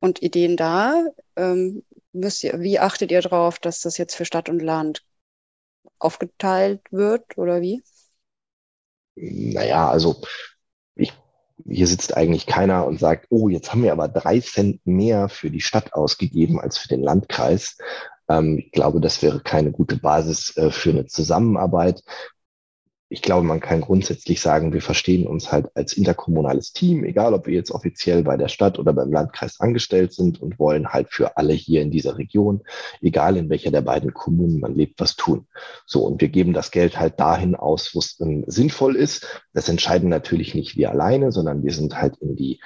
und Ideen da. Ähm, ihr, wie achtet ihr darauf, dass das jetzt für Stadt und Land aufgeteilt wird oder wie? Naja, also ich, hier sitzt eigentlich keiner und sagt, oh, jetzt haben wir aber drei Cent mehr für die Stadt ausgegeben als für den Landkreis. Ähm, ich glaube, das wäre keine gute Basis äh, für eine Zusammenarbeit ich glaube, man kann grundsätzlich sagen, wir verstehen uns halt als interkommunales Team, egal ob wir jetzt offiziell bei der Stadt oder beim Landkreis angestellt sind und wollen halt für alle hier in dieser Region, egal in welcher der beiden Kommunen man lebt, was tun. So, und wir geben das Geld halt dahin aus, wo es ähm, sinnvoll ist. Das entscheiden natürlich nicht wir alleine, sondern wir sind halt in die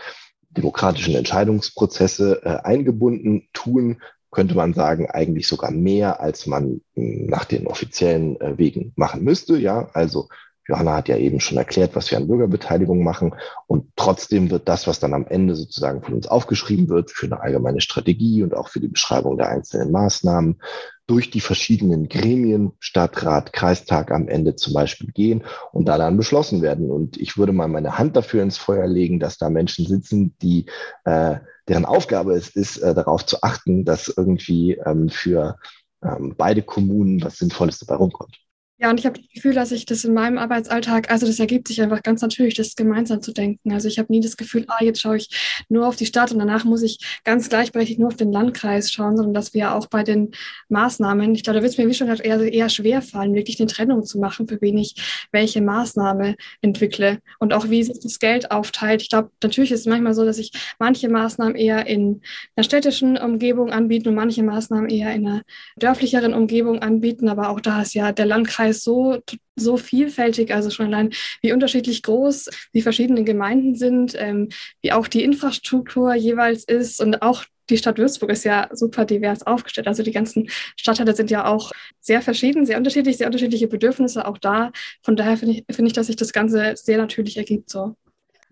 demokratischen Entscheidungsprozesse äh, eingebunden, tun könnte man sagen, eigentlich sogar mehr, als man hm, nach den offiziellen äh, Wegen machen müsste. Ja, also Johanna hat ja eben schon erklärt, was wir an Bürgerbeteiligung machen. Und trotzdem wird das, was dann am Ende sozusagen von uns aufgeschrieben wird, für eine allgemeine Strategie und auch für die Beschreibung der einzelnen Maßnahmen, durch die verschiedenen Gremien, Stadtrat, Kreistag am Ende zum Beispiel gehen und da dann beschlossen werden. Und ich würde mal meine Hand dafür ins Feuer legen, dass da Menschen sitzen, die äh, deren Aufgabe es ist, äh, darauf zu achten, dass irgendwie ähm, für ähm, beide Kommunen was Sinnvolles dabei rumkommt. Ja, und ich habe das Gefühl, dass ich das in meinem Arbeitsalltag, also das ergibt sich einfach ganz natürlich, das gemeinsam zu denken. Also ich habe nie das Gefühl, ah, jetzt schaue ich nur auf die Stadt und danach muss ich ganz gleichberechtigt nur auf den Landkreis schauen, sondern dass wir auch bei den Maßnahmen, ich glaube, da wird es mir wie schon gesagt eher, eher schwer fallen, wirklich eine Trennung zu machen, für wen ich welche Maßnahme entwickle und auch wie sich das Geld aufteilt. Ich glaube, natürlich ist es manchmal so, dass ich manche Maßnahmen eher in einer städtischen Umgebung anbieten und manche Maßnahmen eher in einer dörflicheren Umgebung anbieten, aber auch da ist ja der Landkreis ist so, so vielfältig, also schon allein, wie unterschiedlich groß die verschiedenen Gemeinden sind, ähm, wie auch die Infrastruktur jeweils ist und auch die Stadt Würzburg ist ja super divers aufgestellt. Also die ganzen Stadtteile sind ja auch sehr verschieden, sehr unterschiedlich, sehr unterschiedliche Bedürfnisse auch da. Von daher finde ich, finde ich, dass sich das Ganze sehr natürlich ergibt so.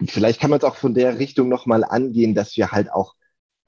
Vielleicht kann man es auch von der Richtung nochmal angehen, dass wir halt auch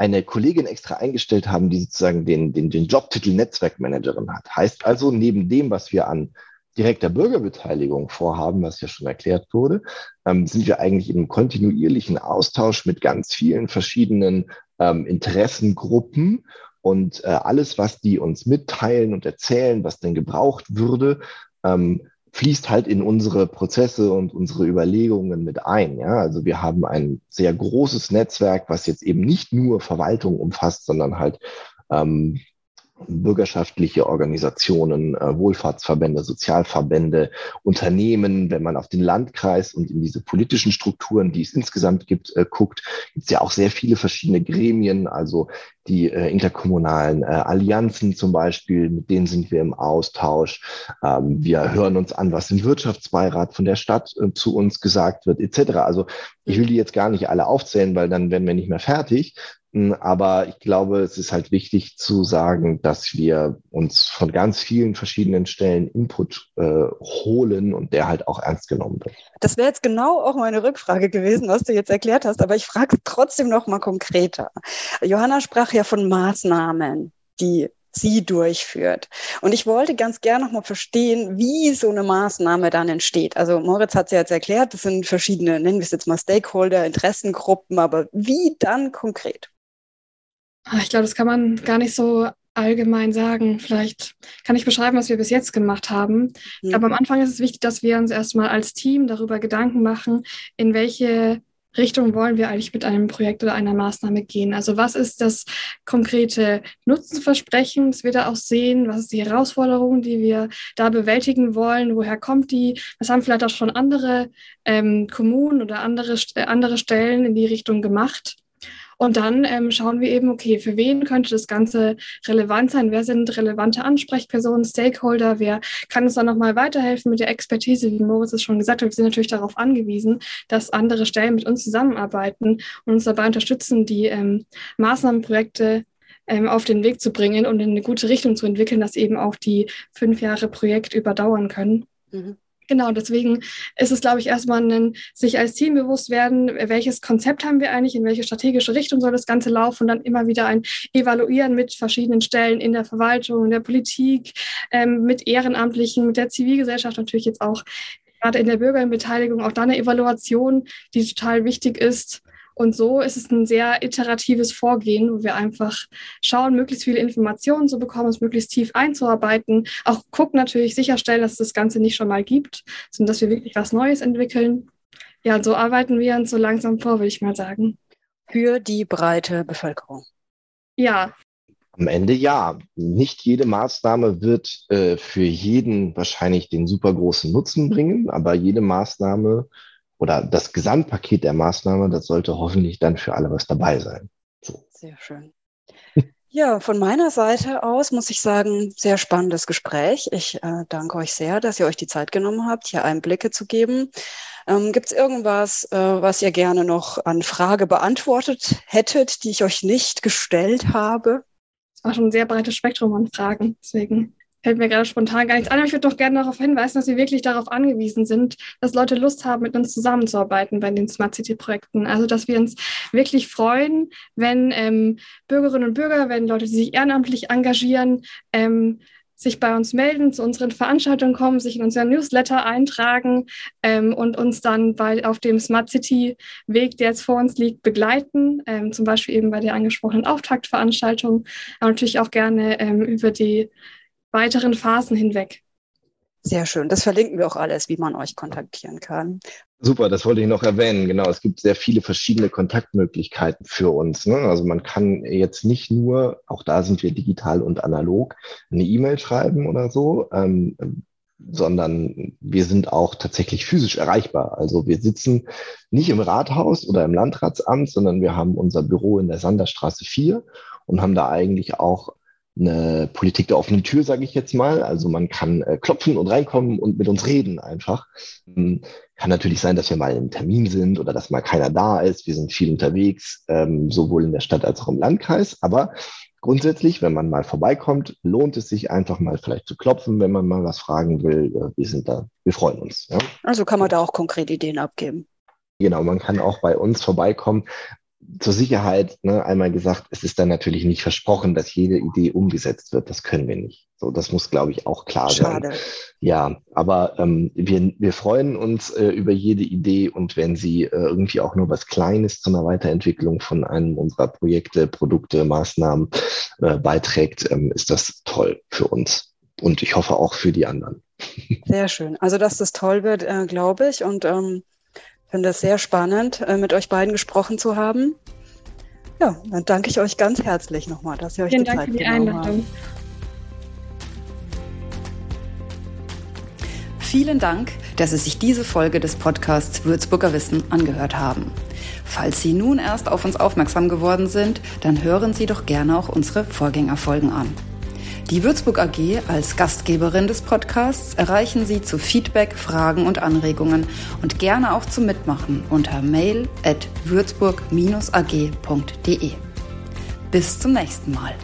eine Kollegin extra eingestellt haben, die sozusagen den, den, den Jobtitel Netzwerkmanagerin hat. Heißt also, neben dem, was wir an direkter Bürgerbeteiligung vorhaben, was ja schon erklärt wurde, ähm, sind wir eigentlich einem kontinuierlichen Austausch mit ganz vielen verschiedenen ähm, Interessengruppen und äh, alles, was die uns mitteilen und erzählen, was denn gebraucht würde, ähm, fließt halt in unsere Prozesse und unsere Überlegungen mit ein. Ja? Also wir haben ein sehr großes Netzwerk, was jetzt eben nicht nur Verwaltung umfasst, sondern halt ähm, bürgerschaftliche Organisationen, äh, Wohlfahrtsverbände, Sozialverbände, Unternehmen, wenn man auf den Landkreis und in diese politischen Strukturen, die es insgesamt gibt, äh, guckt, gibt es ja auch sehr viele verschiedene Gremien, also die äh, interkommunalen Allianzen zum Beispiel, mit denen sind wir im Austausch. Ähm, wir hören uns an, was im Wirtschaftsbeirat von der Stadt zu uns gesagt wird, etc. Also ich will die jetzt gar nicht alle aufzählen, weil dann werden wir nicht mehr fertig. Aber ich glaube, es ist halt wichtig zu sagen, dass wir uns von ganz vielen verschiedenen Stellen Input äh, holen und der halt auch ernst genommen wird. Das wäre jetzt genau auch meine Rückfrage gewesen, was du jetzt erklärt hast, aber ich frage trotzdem noch mal konkreter. Johanna sprach ja von Maßnahmen, die sie durchführt. Und ich wollte ganz gerne noch mal verstehen, wie so eine Maßnahme dann entsteht. Also Moritz hat es ja jetzt erklärt, das sind verschiedene, nennen wir es jetzt mal Stakeholder, Interessengruppen, aber wie dann konkret? Ah, ich glaube, das kann man gar nicht so allgemein sagen. Vielleicht kann ich beschreiben, was wir bis jetzt gemacht haben. Mhm. Aber am Anfang ist es wichtig, dass wir uns erstmal als Team darüber Gedanken machen, in welche Richtung wollen wir eigentlich mit einem Projekt oder einer Maßnahme gehen? Also was ist das konkrete Nutzenversprechen, das wir da auch sehen? Was ist die Herausforderung, die wir da bewältigen wollen? Woher kommt die? Was haben vielleicht auch schon andere ähm, Kommunen oder andere, äh, andere Stellen in die Richtung gemacht? Und dann ähm, schauen wir eben, okay, für wen könnte das Ganze relevant sein? Wer sind relevante Ansprechpersonen, Stakeholder? Wer kann uns dann nochmal weiterhelfen mit der Expertise? Wie Moritz es schon gesagt hat, wir sind natürlich darauf angewiesen, dass andere Stellen mit uns zusammenarbeiten und uns dabei unterstützen, die ähm, Maßnahmenprojekte ähm, auf den Weg zu bringen und in eine gute Richtung zu entwickeln, dass eben auch die fünf Jahre Projekt überdauern können. Mhm. Genau, deswegen ist es, glaube ich, erstmal ein sich als Team bewusst werden, welches Konzept haben wir eigentlich, in welche strategische Richtung soll das Ganze laufen und dann immer wieder ein Evaluieren mit verschiedenen Stellen in der Verwaltung, in der Politik, ähm, mit Ehrenamtlichen, mit der Zivilgesellschaft natürlich jetzt auch gerade in der Bürgerbeteiligung, auch da eine Evaluation, die total wichtig ist und so ist es ein sehr iteratives Vorgehen, wo wir einfach schauen, möglichst viele Informationen zu bekommen, es möglichst tief einzuarbeiten. Auch gucken natürlich, sicherstellen, dass es das Ganze nicht schon mal gibt, sondern dass wir wirklich was Neues entwickeln. Ja, so arbeiten wir uns so langsam vor, würde ich mal sagen. Für die breite Bevölkerung. Ja. Am Ende ja. Nicht jede Maßnahme wird äh, für jeden wahrscheinlich den super großen Nutzen bringen, aber jede Maßnahme oder das Gesamtpaket der Maßnahme, das sollte hoffentlich dann für alle was dabei sein. So. Sehr schön. [laughs] Ja, von meiner Seite aus muss ich sagen, sehr spannendes Gespräch. Ich äh, danke euch sehr, dass ihr euch die Zeit genommen habt, hier Einblicke zu geben. Ähm, Gibt es irgendwas, äh, was ihr gerne noch an Frage beantwortet hättet, die ich euch nicht gestellt habe? Es war schon ein sehr breites Spektrum an Fragen, deswegen fällt mir gerade spontan gar nichts an, aber ich würde doch gerne darauf hinweisen, dass wir wirklich darauf angewiesen sind, dass Leute Lust haben, mit uns zusammenzuarbeiten bei den Smart City Projekten. Also, dass wir uns wirklich freuen, wenn ähm, Bürgerinnen und Bürger, wenn Leute, die sich ehrenamtlich engagieren, ähm, sich bei uns melden, zu unseren Veranstaltungen kommen, sich in unseren Newsletter eintragen ähm, und uns dann bei, auf dem Smart City Weg, der jetzt vor uns liegt, begleiten, ähm, zum Beispiel eben bei der angesprochenen Auftaktveranstaltung, aber natürlich auch gerne ähm, über die weiteren Phasen hinweg. Sehr schön. Das verlinken wir auch alles, wie man euch kontaktieren kann. Super, das wollte ich noch erwähnen. Genau, es gibt sehr viele verschiedene Kontaktmöglichkeiten für uns. Ne? Also man kann jetzt nicht nur, auch da sind wir digital und analog, eine E-Mail schreiben oder so, ähm, sondern wir sind auch tatsächlich physisch erreichbar. Also wir sitzen nicht im Rathaus oder im Landratsamt, sondern wir haben unser Büro in der Sanderstraße 4 und haben da eigentlich auch eine Politik der offenen Tür, sage ich jetzt mal. Also man kann äh, klopfen und reinkommen und mit uns reden einfach. Ähm, kann natürlich sein, dass wir mal im Termin sind oder dass mal keiner da ist. Wir sind viel unterwegs, ähm, sowohl in der Stadt als auch im Landkreis. Aber grundsätzlich, wenn man mal vorbeikommt, lohnt es sich einfach mal vielleicht zu klopfen, wenn man mal was fragen will. Äh, wir sind da, wir freuen uns. Ja? Also kann man da auch konkrete Ideen abgeben. Genau, man kann auch bei uns vorbeikommen zur Sicherheit ne, einmal gesagt, es ist dann natürlich nicht versprochen, dass jede Idee umgesetzt wird. Das können wir nicht. So, das muss, glaube ich, auch klar Schade. sein. Ja, aber ähm, wir, wir freuen uns äh, über jede Idee und wenn sie äh, irgendwie auch nur was Kleines zu einer Weiterentwicklung von einem unserer Projekte, Produkte, Maßnahmen äh, beiträgt, ähm, ist das toll für uns und ich hoffe auch für die anderen. Sehr schön. Also, dass das toll wird, äh, glaube ich. Und ähm, finde es sehr spannend, äh, mit euch beiden gesprochen zu haben. Ja, dann danke ich euch ganz herzlich nochmal, dass ihr euch Vielen die Dank Zeit für die genommen Einladung. habt. Vielen Dank, dass Sie sich diese Folge des Podcasts Würzburger Wissen angehört haben. Falls Sie nun erst auf uns aufmerksam geworden sind, dann hören Sie doch gerne auch unsere Vorgängerfolgen an. Die Würzburg AG als Gastgeberin des Podcasts erreichen Sie zu Feedback, Fragen und Anregungen und gerne auch zum Mitmachen unter mail at würzburg-ag.de. Bis zum nächsten Mal.